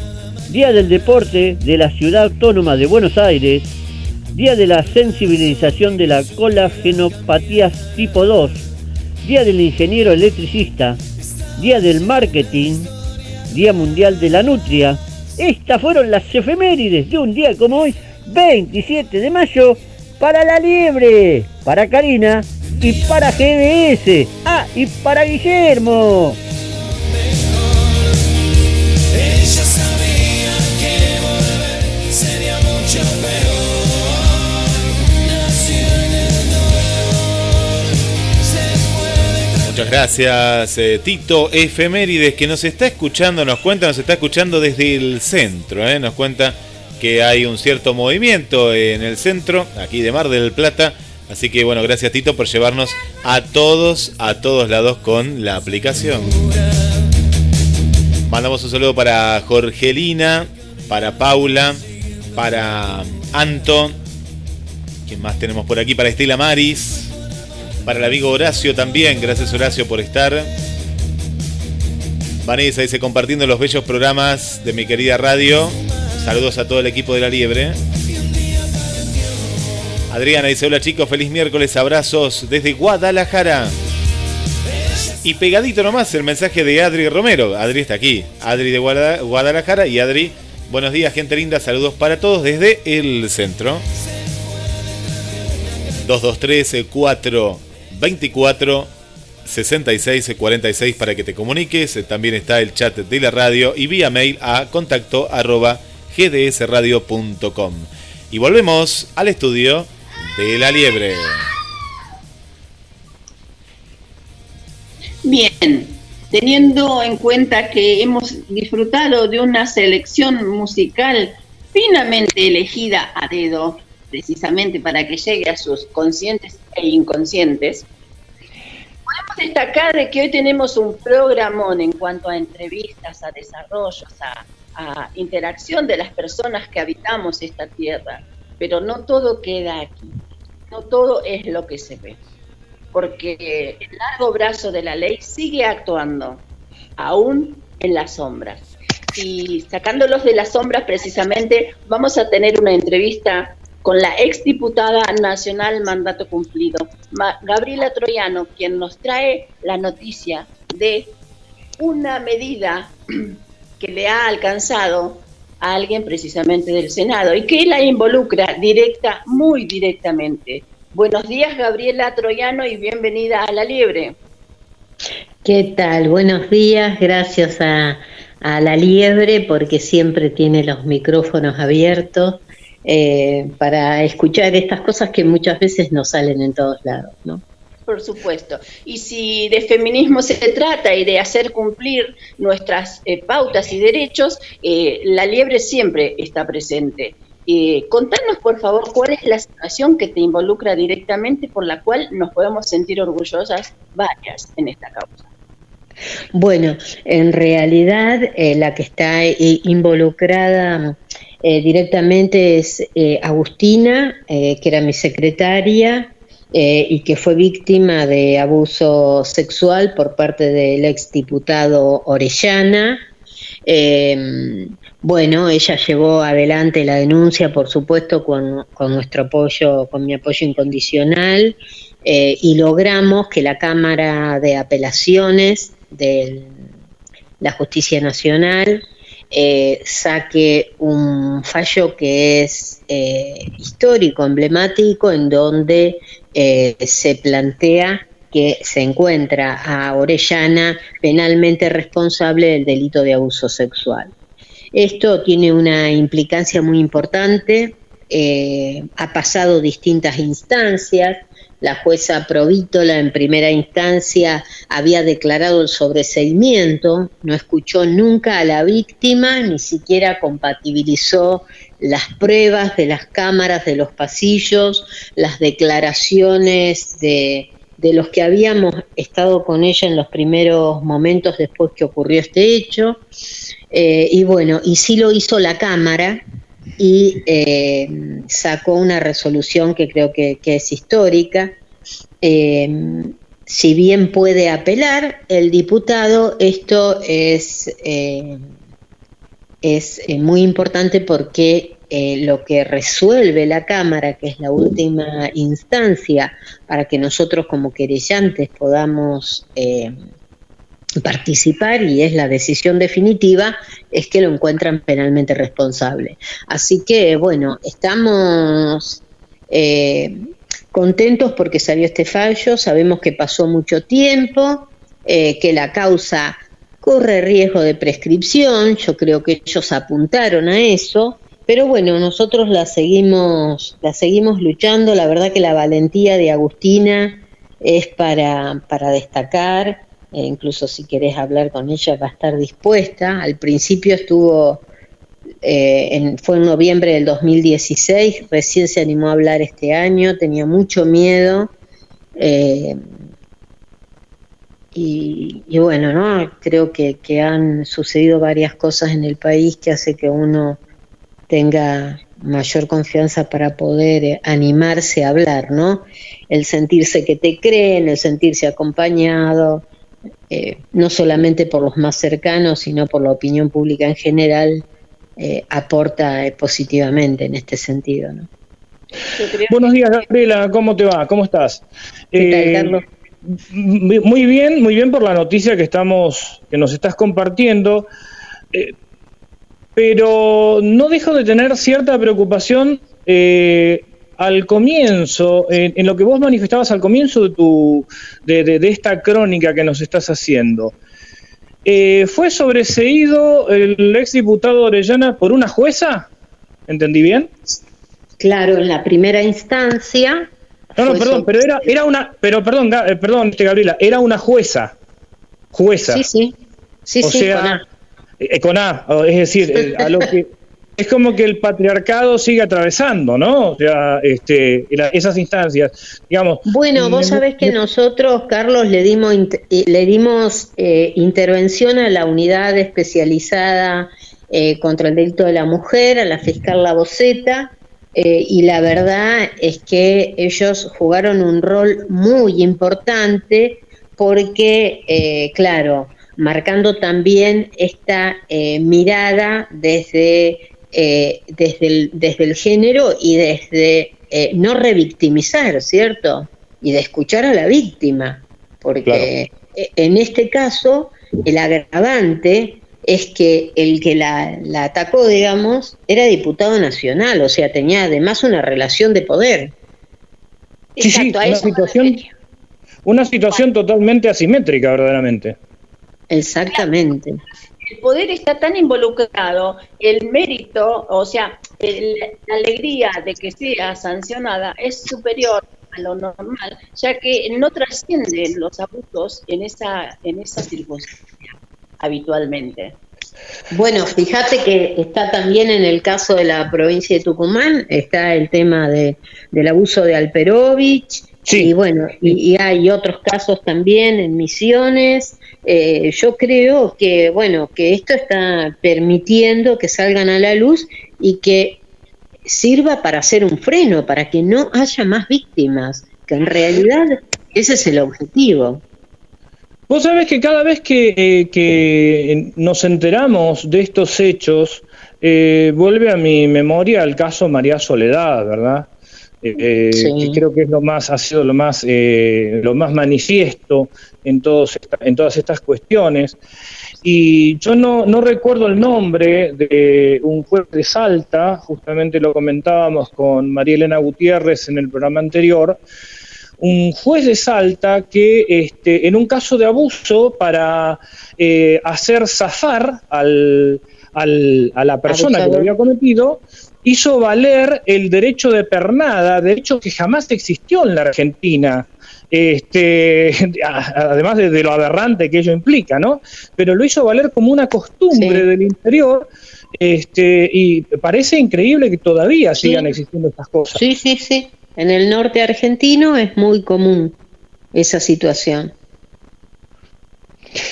Día del Deporte de la Ciudad Autónoma de Buenos Aires, Día de la Sensibilización de la Colagenopatía tipo 2, Día del Ingeniero Electricista, Día del Marketing, Día Mundial de la Nutria. Estas fueron las efemérides de un día como hoy, 27 de mayo, para la liebre, para Karina y para GDS. Ah, y para Guillermo. Gracias, eh, Tito Efemérides, que nos está escuchando, nos cuenta, nos está escuchando desde el centro, eh, nos cuenta que hay un cierto movimiento en el centro, aquí de Mar del Plata. Así que bueno, gracias Tito por llevarnos a todos, a todos lados con la aplicación. Mandamos un saludo para Jorgelina, para Paula, para Anto. ¿Quién más tenemos por aquí? Para Estela Maris. Para el amigo Horacio también. Gracias Horacio por estar. Vanessa dice compartiendo los bellos programas de mi querida radio. Saludos a todo el equipo de la liebre. Adriana dice, hola chicos, feliz miércoles, abrazos desde Guadalajara. Y pegadito nomás el mensaje de Adri Romero. Adri está aquí. Adri de Guada- Guadalajara y Adri, buenos días gente linda, saludos para todos desde el centro. 223 424 66 46 para que te comuniques. También está el chat de la radio y vía mail a contacto arroba gdsradio.com. Y volvemos al estudio de la liebre. Bien, teniendo en cuenta que hemos disfrutado de una selección musical finamente elegida a dedo, precisamente para que llegue a sus conscientes e inconscientes, podemos destacar de que hoy tenemos un programón en cuanto a entrevistas, a desarrollos, a, a interacción de las personas que habitamos esta tierra, pero no todo queda aquí, no todo es lo que se ve porque el largo brazo de la ley sigue actuando, aún en las sombras. Y sacándolos de las sombras, precisamente, vamos a tener una entrevista con la exdiputada nacional mandato cumplido, Gabriela Troyano, quien nos trae la noticia de una medida que le ha alcanzado a alguien precisamente del Senado y que la involucra directa, muy directamente. Buenos días, Gabriela Troyano, y bienvenida a La Liebre. ¿Qué tal? Buenos días, gracias a, a la liebre porque siempre tiene los micrófonos abiertos eh, para escuchar estas cosas que muchas veces no salen en todos lados, ¿no? Por supuesto. Y si de feminismo se trata y de hacer cumplir nuestras eh, pautas y derechos, eh, la liebre siempre está presente. Eh, contanos, por favor, cuál es la situación que te involucra directamente por la cual nos podemos sentir orgullosas varias en esta causa. Bueno, en realidad la que está involucrada eh, directamente es eh, Agustina, eh, que era mi secretaria y que fue víctima de abuso sexual por parte del exdiputado Orellana. Eh, bueno, ella llevó adelante la denuncia, por supuesto, con, con nuestro apoyo, con mi apoyo incondicional, y logramos que la Cámara de Apelaciones de la Justicia Nacional eh, saque un fallo que es eh, histórico, emblemático, en donde eh, se plantea que se encuentra a Orellana penalmente responsable del delito de abuso sexual. Esto tiene una implicancia muy importante, ha pasado distintas instancias, la jueza Provítola en primera instancia había declarado el sobreseimiento, no escuchó nunca a la víctima, ni siquiera compatibilizó las pruebas de las cámaras de los pasillos, las declaraciones de, de los que habíamos estado con ella en los primeros momentos después que ocurrió este hecho. Eh, y bueno, y sí lo hizo la Cámara y eh, sacó una resolución que creo que, es histórica. Eh, si bien puede apelar el diputado, esto es, eh, es muy importante porque lo que resuelve la Cámara, que es la última instancia para que nosotros como querellantes podamos participar y es la decisión definitiva, es que lo encuentran penalmente responsable. Así que, bueno, estamos eh, contentos porque salió este fallo, sabemos que pasó mucho tiempo, eh, que la causa corre riesgo de prescripción, yo creo que ellos apuntaron a eso, pero bueno, nosotros la seguimos, la seguimos luchando, la verdad que la valentía de Agustina es para, para destacar, e incluso si querés hablar con ella va a estar dispuesta. Al principio estuvo, eh, en, fue en noviembre del 2016, recién se animó a hablar este año, tenía mucho miedo. eh, y, bueno, ¿no? creo que, que han sucedido varias cosas en el país que hace que uno tenga mayor confianza para poder eh, animarse a hablar, ¿no? El sentirse que te creen, el sentirse acompañado, eh, no solamente por los más cercanos, sino por la opinión pública en general, eh, aporta eh, positivamente en este sentido. ¿no? Buenos días, Gabriela, ¿cómo te va? ¿Cómo estás? ¿Qué tal, Eh, Carlos? Muy muy bien, muy bien por la noticia que estamos, que nos estás compartiendo, eh, pero no dejo de tener cierta preocupación eh, al comienzo, en, en lo que vos manifestabas al comienzo de tu, de, de- de esta crónica que nos estás haciendo. Eh, ¿Fue sobreseído el exdiputado Orellana por una jueza? ¿Entendí bien? Claro, en la primera instancia. No, no, perdón, pero era, era una, pero perdón, eh, perdón, este, Gabriela, era una jueza, jueza. Sí, sí. Sí, o sí, sea, con A. eh, con A, es decir, eh, a lo que es como que el patriarcado sigue atravesando, ¿no? O sea, este, esas instancias, digamos. Bueno, vos me- sabés que nosotros, Carlos, le dimos, eh, le dimos eh, intervención a la unidad especializada eh, contra el delito de la mujer, a la fiscal La Boceta, eh, y la verdad es que ellos jugaron un rol muy importante porque, claro, marcando también esta mirada desde, eh, desde, el, desde el género y desde eh, no revictimizar, ¿cierto? Y de escuchar a la víctima, porque eh, en este caso el agravante es que el que la, la atacó, digamos, era diputado nacional, o sea, tenía además una relación de poder. Sí, sí, Exacto, situación, una situación totalmente asimétrica, verdaderamente. Exactamente. El poder está tan involucrado, el mérito, o sea, el- la alegría de que sea sancionada es superior a lo normal, ya que no trascienden los abusos en esa, en esa circunstancia habitualmente. Bueno, fíjate que está también en el caso de la provincia de Tucumán, está el tema de, del abuso de Alperovich, y bueno, y, y hay otros casos también en Misiones. Eh, yo creo que, bueno, que esto está permitiendo que salgan a la luz y que sirva para hacer un freno, para que no haya más víctimas, que en realidad ese es el objetivo. Vos sabés que cada vez que, eh, que nos enteramos de estos hechos, eh, vuelve a mi memoria el caso María Soledad, ¿verdad? Eh, Sí. que creo que es lo más, ha sido lo más, eh, lo más manifiesto en, todos esta- en todas estas cuestiones. Y yo no, no recuerdo el nombre de un juez de Salta, justamente lo comentábamos con María Elena Gutiérrez en el programa anterior, un juez de Salta que este, en un caso de abuso para eh, hacer zafar al, al- a la persona que lo había cometido, hizo valer el derecho de pernada, derecho que jamás existió en la Argentina. Este, además de, de lo aberrante que ello implica, ¿no? Pero lo hizo valer como una costumbre del interior, este, y parece increíble que todavía sigan existiendo estas cosas. Sí, sí, sí. En el norte argentino es muy común esa situación.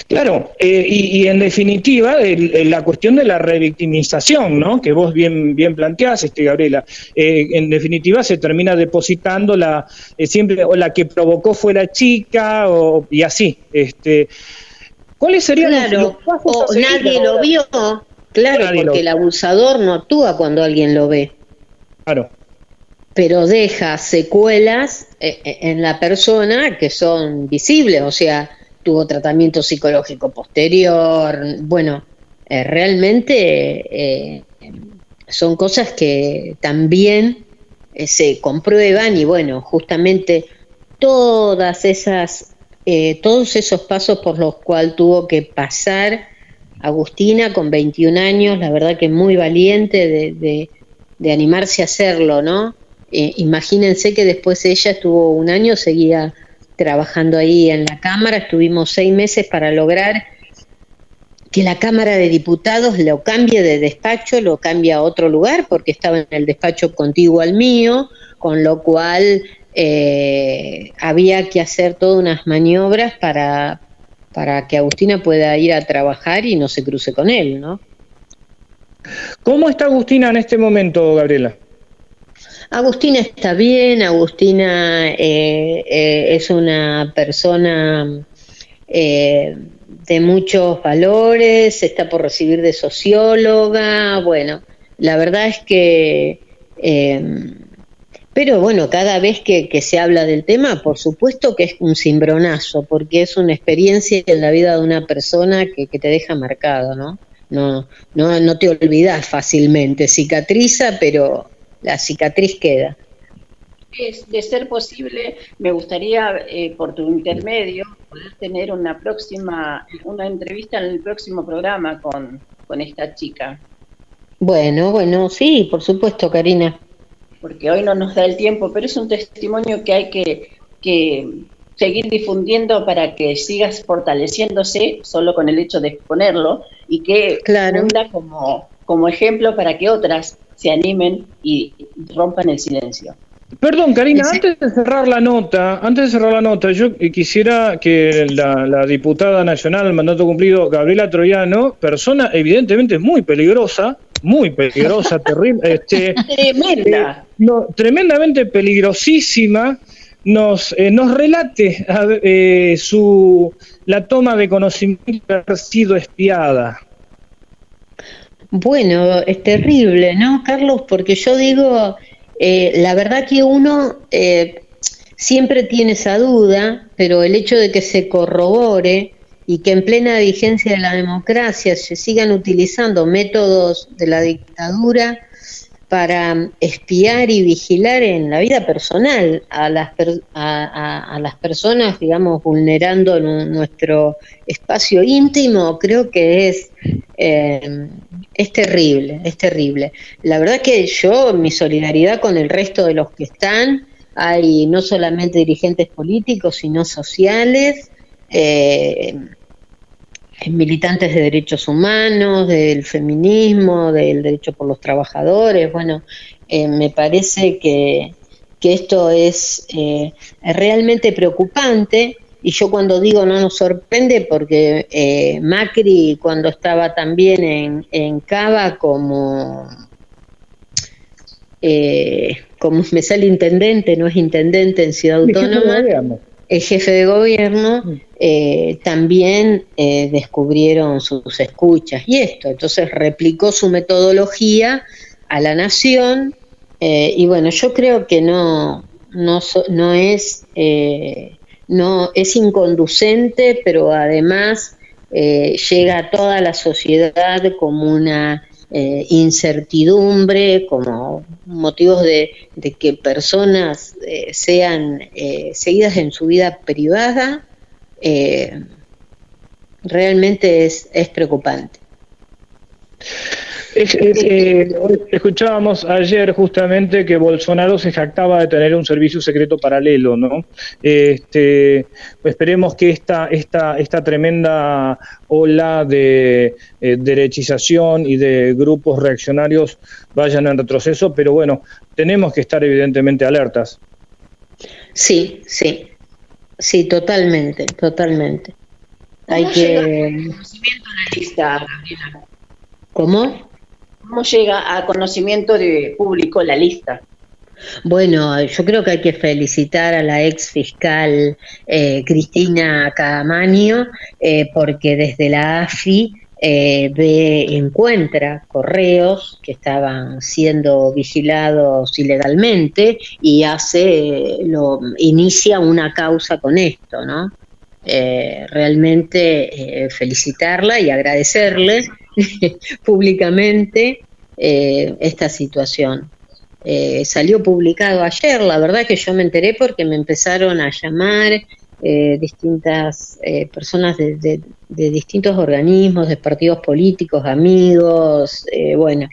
Claro, eh, y, y en definitiva, el- el- la cuestión de la revictimización, ¿no? Que vos bien bien planteás, este, Gabriela. Eh, en definitiva, se termina depositando la eh, siempre o la que provocó fue la chica o, y así. Este, ¿Cuáles serían los- Claro, los o nadie lo vio. Claro, Nadie lo porque el abusador no actúa cuando alguien lo ve. Claro. Pero deja secuelas en la persona que son visibles, o sea, tuvo tratamiento psicológico posterior. Bueno, eh, realmente eh, son cosas que también eh, se comprueban y bueno, justamente todas esas, todos esos pasos por los cuales tuvo que pasar Agustina con 21 años, la verdad que muy valiente de, de- animarse a hacerlo, ¿no? Imagínense que después ella estuvo un año, seguía trabajando ahí en la Cámara, estuvimos seis meses para lograr que la Cámara de Diputados lo cambie de despacho, lo cambie a otro lugar, porque estaba en el despacho contiguo al mío, con lo cual eh, había que hacer todas unas maniobras para, para que Agustina pueda ir a trabajar y no se cruce con él, ¿no? ¿Cómo está Agustina en este momento, Gabriela? Agustina está bien, Agustina eh, eh, es una persona eh, de muchos valores, está por recibir de socióloga, bueno, la verdad es que, eh, pero bueno, cada vez que, se habla del tema, por supuesto que es un cimbronazo, porque es una experiencia en la vida de una persona que, que te deja marcado, ¿no? No, no, no te olvidas fácilmente, cicatriza, pero la cicatriz queda. Es, de ser posible, me gustaría, eh, por tu intermedio, poder tener una próxima, una entrevista en el próximo programa con, con esta chica, Bueno, bueno, sí, por supuesto, Karina. porque hoy no nos da el tiempo, pero es un testimonio que hay que, que seguir difundiendo para que sigas fortaleciéndose solo con el hecho de exponerlo y que funda como, como ejemplo para que otras se animen y rompan el silencio. Perdón, Karina, antes de cerrar la nota, antes de cerrar la nota, yo eh, quisiera que la, la diputada nacional del mandato cumplido, Gabriela Troyano, persona evidentemente muy peligrosa, muy peligrosa, terrible, este, Tremenda. eh, no, tremendamente peligrosísima, nos, eh, nos relate a ver, eh, su la toma de conocimiento de haber sido espiada. Bueno, es terrible, ¿no, Carlos? Porque yo digo, eh, la verdad que uno eh, siempre tiene esa duda, pero el hecho de que se corrobore y que en plena vigencia de la democracia se sigan utilizando métodos de la dictadura para espiar y vigilar en la vida personal a las, per- a, las personas, digamos, vulnerando nu- nuestro espacio íntimo, creo que es, eh, es terrible, es terrible. La verdad que yo, mi solidaridad con el resto de los que están, hay no solamente dirigentes políticos, sino sociales, eh, militantes de derechos humanos, del feminismo, del derecho por los trabajadores. Bueno, eh, me parece que, que esto es eh, realmente preocupante. Y yo cuando digo no nos sorprende porque eh, Macri cuando estaba también en, en Cava como, eh, como me sale intendente, no es intendente en Ciudad Autónoma. El jefe de gobierno, eh, también eh, descubrieron sus escuchas y esto. Entonces replicó su metodología a la nación eh, y bueno, yo creo que no, no, no es, no es inconducente, pero además llega a toda la sociedad como una eh, incertidumbre, como motivos de, que personas eh, sean eh, seguidas en su vida privada, realmente es preocupante. Es- es, eh, escuchábamos ayer justamente que Bolsonaro se jactaba de tener un servicio secreto paralelo, ¿no? Este, esperemos que esta, esta, esta tremenda ola de eh, derechización y de grupos reaccionarios vayan en retroceso, pero bueno, tenemos que estar evidentemente alertas. Sí, sí, sí, totalmente, totalmente. Hay ¿Cómo llega que... a conocimiento la lista, Gabriela? ¿Cómo? ¿Cómo llega a conocimiento de público la lista? Bueno, yo creo que hay que felicitar a la ex fiscal eh, Cristina Camaño eh, porque desde la AFI eh, ve, encuentra correos que estaban siendo vigilados ilegalmente y hace, lo, inicia una causa con esto, ¿no? Eh, realmente eh, felicitarla y agradecerle públicamente eh, esta situación. Eh, salió publicado ayer, la verdad que yo me enteré porque me empezaron a llamar eh, distintas personas de, de- distintos organismos, de partidos políticos, amigos, bueno,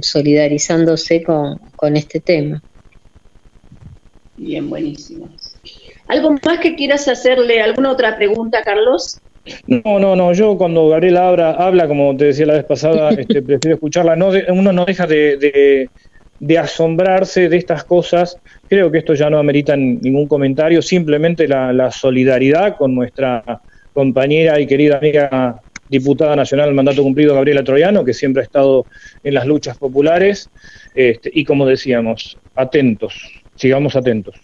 solidarizándose con, con este tema. Bien, buenísimo. ¿Algo más que quieras hacerle? ¿Alguna otra pregunta, Carlos? No, no, no, yo cuando Gabriela habla, habla como te decía la vez pasada, este, prefiero escucharla. No de- uno no deja de, de- de asombrarse de estas cosas. Creo que esto ya no amerita ningún comentario, simplemente la, la solidaridad con nuestra compañera y querida amiga diputada nacional al mandato cumplido, Gabriela Troyano, que siempre ha estado en las luchas populares. Este, y como decíamos, atentos, sigamos atentos.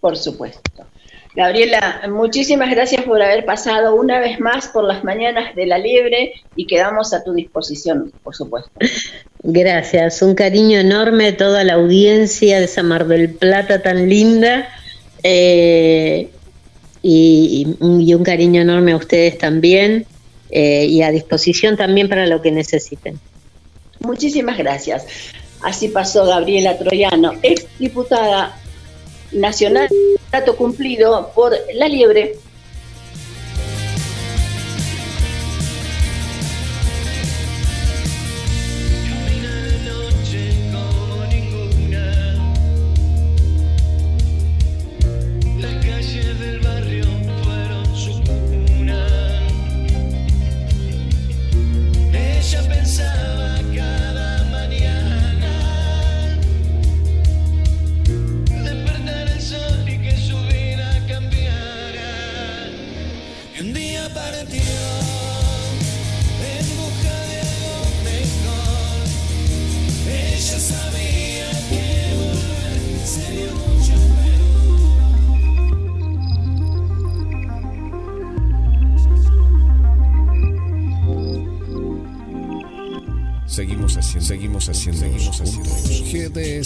Por supuesto. Gabriela, muchísimas gracias por haber pasado una vez más por las mañanas de la liebre y quedamos a tu disposición, por supuesto. Gracias, un cariño enorme a toda la audiencia de esa Mar del Plata tan linda eh, y, y un cariño enorme a ustedes también eh, y a disposición también para lo que necesiten. Muchísimas gracias. Así pasó Gabriela Troyano, ex diputada nacional, dato cumplido por La Liebre.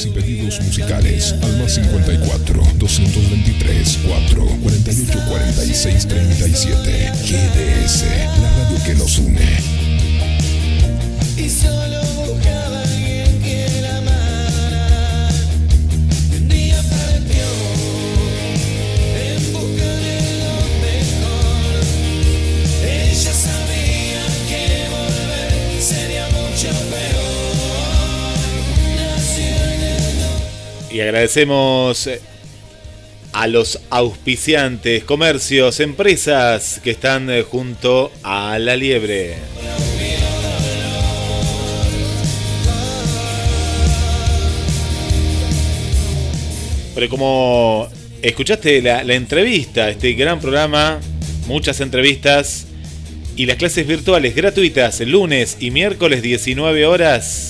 mensajes y pedidos musicales al más 54 223 4 48 46 37 GDS, la radio que nos une. y solo Y agradecemos eh, a los auspiciantes, comercios, empresas que están eh, junto a la liebre. Pero como escuchaste la, la entrevista, este gran programa, muchas entrevistas y las clases virtuales gratuitas lunes y miércoles 19 horas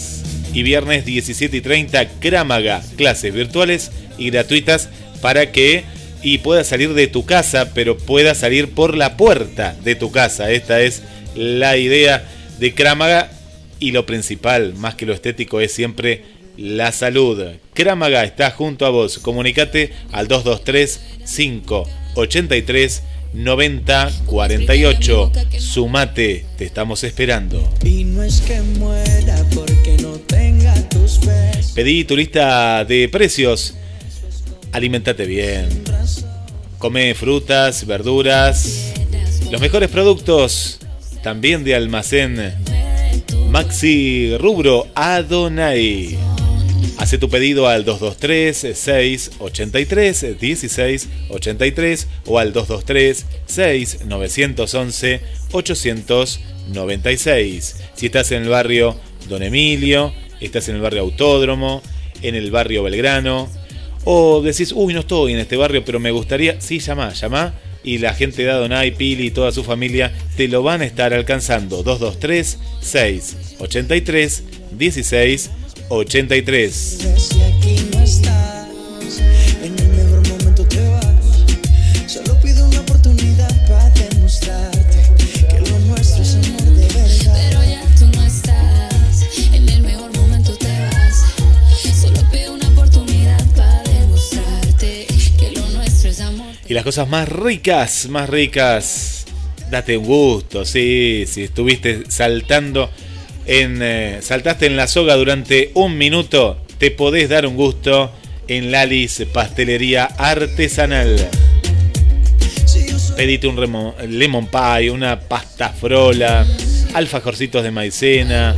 y viernes 17 y 30 Crámaga, clases virtuales y gratuitas para que y puedas salir de tu casa, pero puedas salir por la puerta de tu casa. Esta es la idea de Crámaga y lo principal, más que lo estético, es siempre la salud. Crámaga está junto a vos. Comunicate al 223 583 90 48. Sumate, te estamos esperando. Y no es que muera porque no tenga tus besos. Pedí tu lista de precios. Alimentate bien. Come frutas, verduras, los mejores productos también de almacén. Maxi Rubro Adonai. Hace tu pedido al 223 683 1683 o al 223 6 911 896. Si estás en el barrio Don Emilio, estás en el barrio Autódromo, en el barrio Belgrano, o decís, uy, no estoy en este barrio, pero me gustaría, sí, llama, llama. Y la gente de Adonai, Pili y toda su familia te lo van a estar alcanzando. 223 683 16 83. Si aquí no estás, en el mejor momento te vas. Solo pido una oportunidad para demostrarte que lo nuestro es amor de verdad. Pero ya tú no estás, en el mejor momento te vas. Solo pido una oportunidad para demostrarte que lo nuestro es amor. Y las cosas más ricas, más ricas. Date un gusto, sí, si estuviste saltando en. eh, saltaste en la soga durante un minuto, te podés dar un gusto en Lalis Pastelería Artesanal. Pedite un remo- lemon pie, una pasta frola, alfajorcitos de maicena,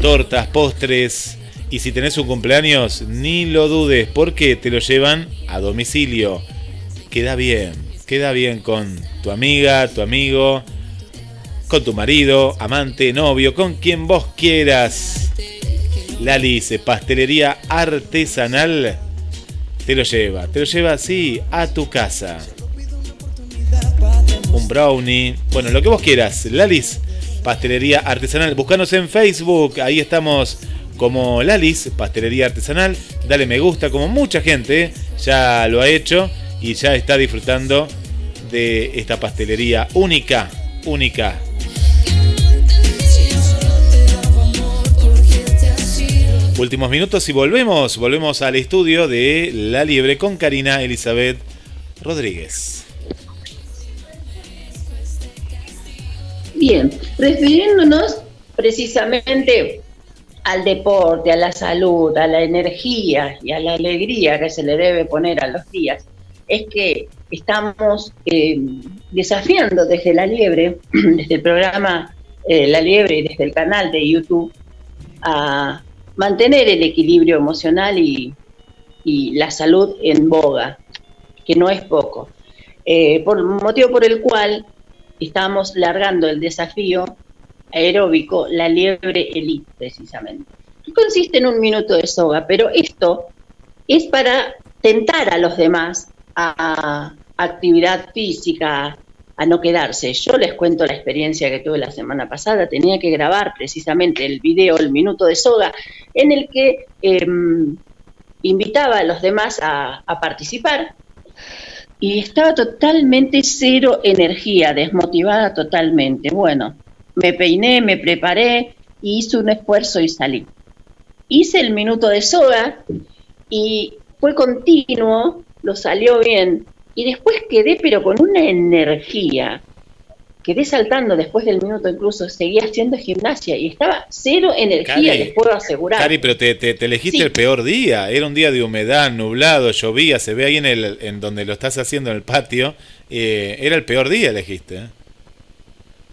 tortas, postres. Y si tenés un cumpleaños, ni lo dudes, porque te lo llevan a domicilio. Queda bien, queda bien con tu amiga, tu amigo, con tu marido, amante, novio, con quien vos quieras. Lalis Pastelería Artesanal te lo lleva, te lo lleva así a tu casa. Un brownie, bueno, lo que vos quieras. Lalis Pastelería Artesanal. Buscanos en Facebook, ahí estamos como Lalis Pastelería Artesanal. Dale me gusta, como mucha gente ya lo ha hecho y ya está disfrutando de esta pastelería única, única. Últimos minutos y volvemos, volvemos al estudio de La Liebre con Karina Elizabeth Rodríguez. Bien, refiriéndonos precisamente al deporte, a la salud, a la energía y a la alegría que se le debe poner a los días, es que estamos eh, desafiando desde La Liebre, desde el programa eh, La Liebre y desde el canal de YouTube, a mantener el equilibrio emocional y, y la salud en boga, que no es poco. Eh, por motivo por el cual estamos largando el desafío aeróbico La Liebre Elite, precisamente. Consiste en un minuto de soga, pero esto es para tentar a los demás a actividad física, a no quedarse. Yo les cuento la experiencia que tuve la semana pasada. Tenía que grabar precisamente el video, el minuto de soga, en el que eh, invitaba a los demás a, a participar y estaba totalmente cero energía, desmotivada totalmente. Bueno, me peiné, me preparé, hice un esfuerzo y salí. Hice el minuto de soga y fue continuo, lo salió bien, y después quedé pero con una energía quedé saltando después del minuto, incluso seguía haciendo gimnasia y estaba cero energía, Cari, les puedo asegurar. Cari, pero te, te- te elegiste Sí. el peor día. Era un día de humedad, nublado, llovía. Se ve ahí en, el, en donde lo estás haciendo en el patio. eh, era el peor día, elegiste. ¿eh?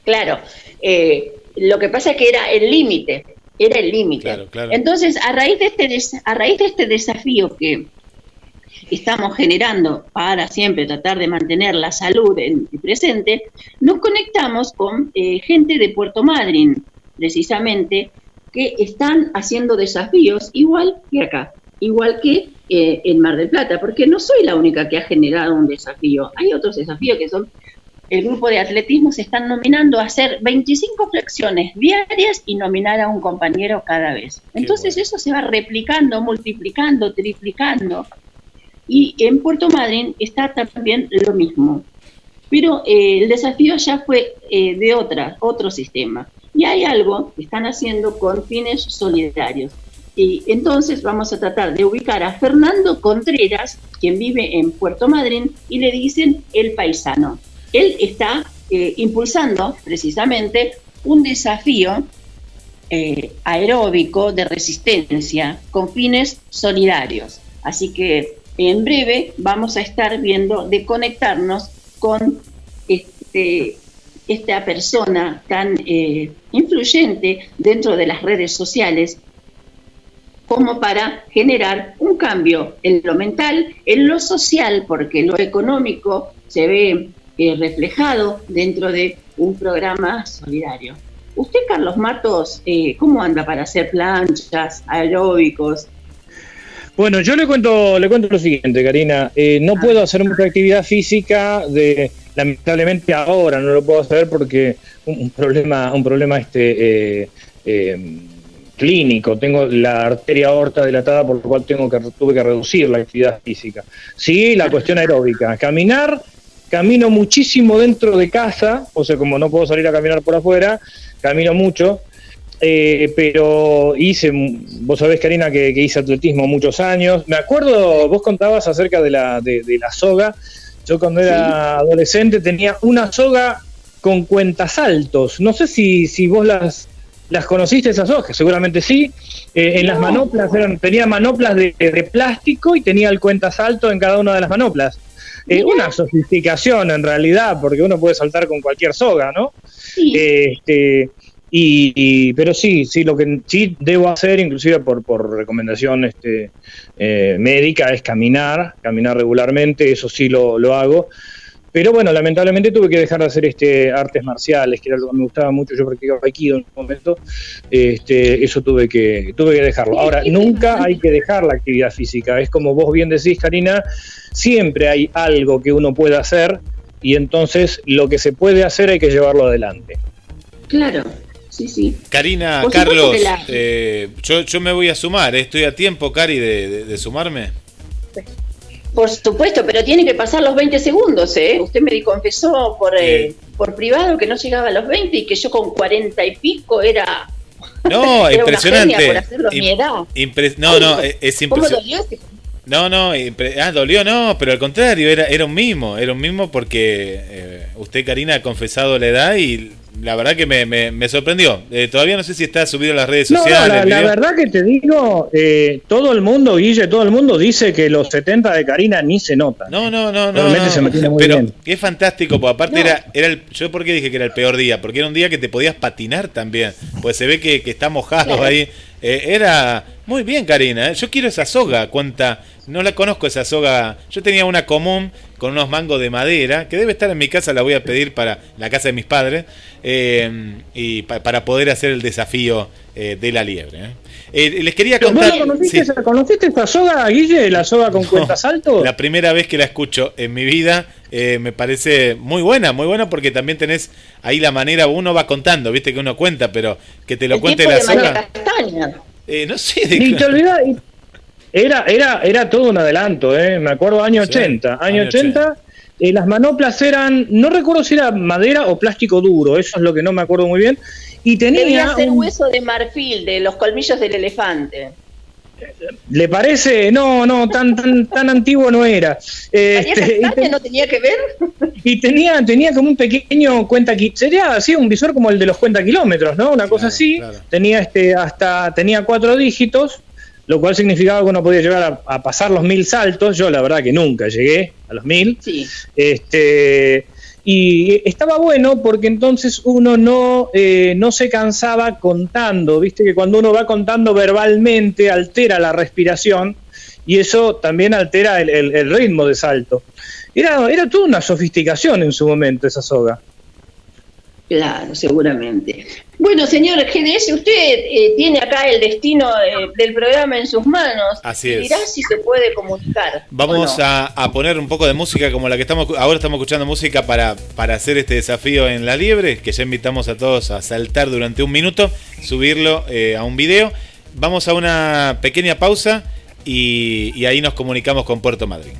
Claro, eh, lo que pasa es que era el límite, era el límite. Claro, claro. Entonces, a raíz de este a raíz de este desafío que estamos generando para siempre tratar de mantener la salud en el presente, nos conectamos con eh, gente de Puerto Madryn, precisamente, que están haciendo desafíos igual que acá, igual que eh, en Mar del Plata, porque no soy la única que ha generado un desafío, hay otros desafíos que son el grupo de atletismo se están nominando a hacer 25 flexiones diarias y nominar a un compañero cada vez. Entonces eso se va replicando, multiplicando, triplicando. Y en Puerto Madryn está también lo mismo. Pero eh, el desafío ya fue eh, de otra, otro sistema. Y hay algo que están haciendo con fines solidarios. Y entonces vamos a tratar de ubicar a Fernando Contreras, quien vive en Puerto Madryn, y le dicen el paisano. Él está eh, impulsando precisamente un desafío eh, aeróbico de resistencia con fines solidarios. Así que en breve vamos a estar viendo de conectarnos con este, esta persona tan eh, influyente dentro de las redes sociales como para generar un cambio en lo mental, en lo social, porque lo económico se ve eh, reflejado dentro de un programa solidario. Usted, Carlos Matos, eh, ¿cómo anda para hacer planchas, aeróbicos? Bueno, yo le cuento, le cuento lo siguiente, Karina. Eh, no puedo hacer mucha actividad física, de, lamentablemente ahora no lo puedo hacer porque un, un problema, un problema este eh, eh, clínico. Tengo la arteria aorta dilatada, por lo cual tengo que tuve que reducir la actividad física. Sí, la cuestión aeróbica, caminar. Camino muchísimo dentro de casa, o sea, como no puedo salir a caminar por afuera, camino mucho. Eh, pero hice, vos sabés, Karina, que, que hice atletismo muchos años. Me acuerdo, vos contabas acerca de la, de, de la soga. Yo cuando era adolescente tenía una soga con cuentasaltos. No sé si, si vos las, las conociste esas sogas, seguramente sí. Eh, en las manoplas eran, tenía manoplas de, de plástico y tenía el cuentasalto en cada una de las manoplas. Eh, una sofisticación en realidad, porque uno puede saltar con cualquier soga, ¿no? Este, y, y- pero sí, sí, lo que sí debo hacer, inclusive por, por recomendación este, eh, médica, es caminar, caminar regularmente, eso sí lo, lo hago. Pero bueno, lamentablemente tuve que dejar de hacer este artes marciales, que era algo que me gustaba mucho, yo practicaba aikido en un momento, este, eso tuve que, tuve que dejarlo. Ahora, nunca hay que dejar la actividad física, es como vos bien decís, Karina, siempre hay algo que uno puede hacer y entonces lo que se puede hacer hay que llevarlo adelante. Claro, sí, sí. Karina, Carlos, la- eh, yo, yo me voy a sumar. ¿eh? ¿Estoy a tiempo, Cari, de, de- de sumarme? Por supuesto, pero tiene que pasar los 20 segundos, ¿eh? Usted me confesó por, eh, por privado que no llegaba a los 20 y que yo con 40 y pico era... No, era una impresionante. genia por mi edad. impre- no, no, es- es ¿Cómo impresionante. ese? No, no, ah, dolió, no, pero al contrario, era, era un mimo, era un mimo porque eh, usted, Karina, ha confesado la edad y la verdad que me, me- me sorprendió. Eh, todavía no sé si está subido a las redes No, no, sociales. la, verdad que te digo, eh, todo el mundo, Guille, todo el mundo dice que los 70 de Karina ni se notan. No, no, no, no. Realmente no. se mantiene muy Pero bien. qué fantástico, porque aparte era, era el, yo por qué dije que era el peor día, porque era un día que te podías patinar también, pues se ve que, que está mojado Claro. ahí. Eh, era muy bien, Karina. ¿eh? Yo quiero esa soga, cuenta, no la conozco esa soga. Yo tenía una común con unos mangos de madera, que debe estar en mi casa, la voy a pedir para la casa de mis padres, eh, y pa- para poder hacer el desafío eh, de la liebre. ¿Eh? Les quería ¿Vos contar... conociste, sí. conociste esta soga, Guille? ¿La soga con cuentasalto? La primera vez que la escucho en mi vida eh, me parece muy buena, muy buena porque también tenés ahí la manera, uno va contando, viste que uno cuenta, pero que te lo El cuente la de soga. Castaña. Eh, no sé, de Ni te olvidás, y- era, era, era todo un adelanto, ¿eh? me acuerdo, año Sí, 80. Año año 80, eh, las manoplas eran, no recuerdo si era madera o plástico duro, eso es lo que no me acuerdo muy bien. Y Debía tenía ser un- hueso de marfil, de los colmillos del elefante. ¿Le parece? No, no, tan tan tan antiguo no era. ¿Tenía Este, y? ¿No tenía que ver? y tenía tenía como un pequeño cuenta sería así un visor como el de los cuenta kilómetros, ¿no? Una cosa así. Tenía este hasta tenía cuatro dígitos, lo cual significaba que uno podía llegar a, a pasar los mil saltos. Yo la verdad que nunca llegué a los mil. Sí. Este, y estaba bueno porque entonces uno no, eh, no se cansaba contando, viste que cuando uno va contando verbalmente altera la respiración y eso también altera el, el- el ritmo de salto. Era, era toda una sofisticación en su momento esa soga. Claro, seguramente. Bueno, señor GDS, usted eh, tiene acá el destino eh, del programa en sus manos. Así es. Dirá si se puede comunicar. Vamos ¿o no? a, a poner un poco de música como la que estamos ahora estamos escuchando música para, para hacer este desafío en la liebre, que ya invitamos a todos a saltar durante un minuto, subirlo eh, a un video. Vamos a una pequeña pausa y, y ahí nos comunicamos con Puerto Madryn.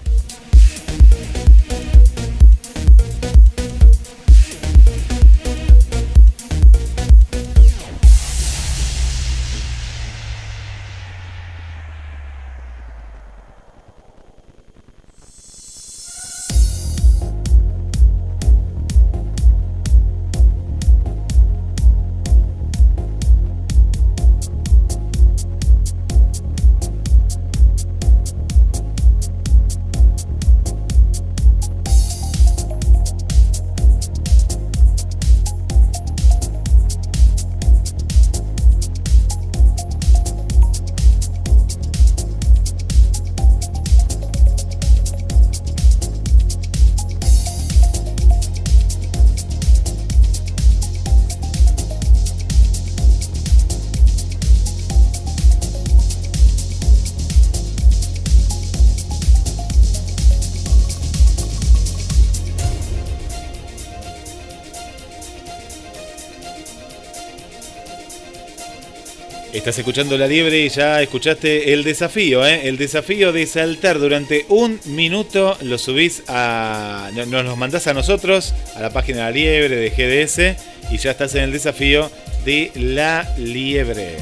Estás escuchando La Liebre y ya escuchaste el desafío, ¿eh? El desafío de saltar durante un minuto. Lo subís a. no- Nos los mandás a nosotros, a la página de La Liebre de GDS. Y ya estás en el desafío de La Liebre.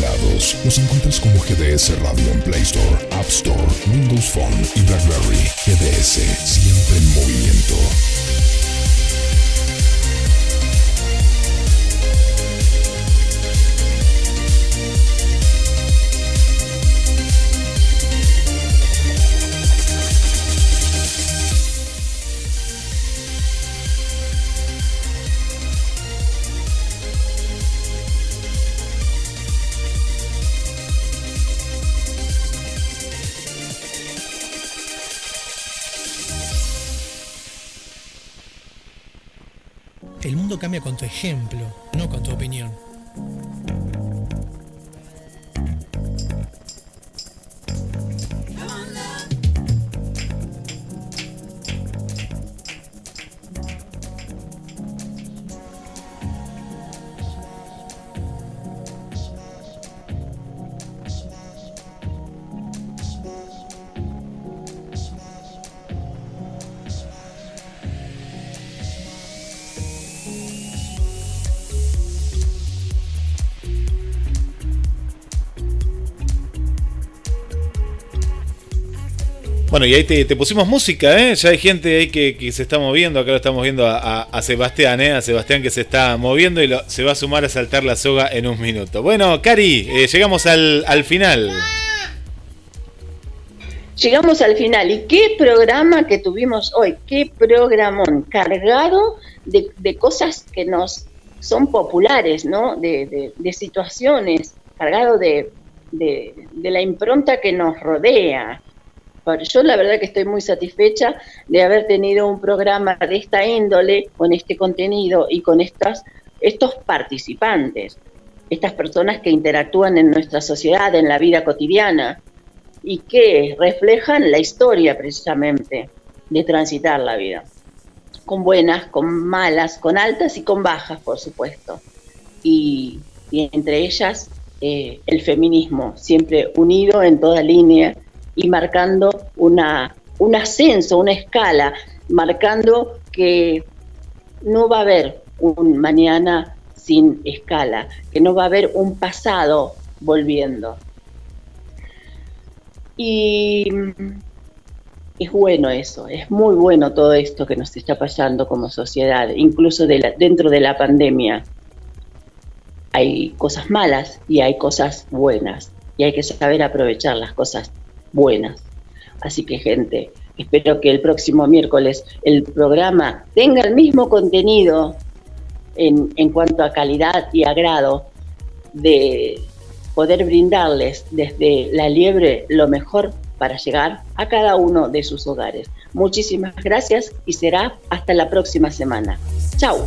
Lados. Nos encuentras como GDS Radio en Play Store, App Store, Windows Phone y BlackBerry. GDS, siempre en movimiento. Cambia con tu ejemplo, y ahí te, pusimos música, ¿eh? Ya hay gente ahí que, se está moviendo. Acá lo estamos viendo a, Sebastián, ¿eh? A Sebastián que se está moviendo y se va a sumar a saltar la soga en un minuto. Bueno, Cari, eh, llegamos al, al final. Llegamos al final. ¿Y qué programa que tuvimos hoy? ¿Qué programón? Cargado de, cosas que nos son populares, ¿no? De, de- de situaciones, cargado de la impronta que nos rodea. Pero Yo la verdad que estoy muy satisfecha de haber tenido un programa de esta índole, con este contenido y con estas, estos participantes, estas personas que interactúan en nuestra sociedad, en la vida cotidiana y que reflejan la historia precisamente de transitar la vida, con buenas, con malas, con altas y con bajas, por supuesto. Y, y entre ellas eh, el feminismo, siempre unido en toda línea y marcando una, un ascenso, una escala, marcando que no va a haber un mañana sin escala, que no va a haber un pasado volviendo. Y es bueno eso, es muy bueno todo esto que nos está pasando como sociedad, incluso dentro de la pandemia. Hay cosas malas y hay cosas buenas, y hay que saber aprovechar las cosas buenas. Así que gente, espero que el próximo miércoles el programa tenga el mismo contenido en, en cuanto a calidad y agrado de poder brindarles desde la liebre lo mejor para llegar a cada uno de sus hogares. Muchísimas gracias y será hasta la próxima semana. Chao.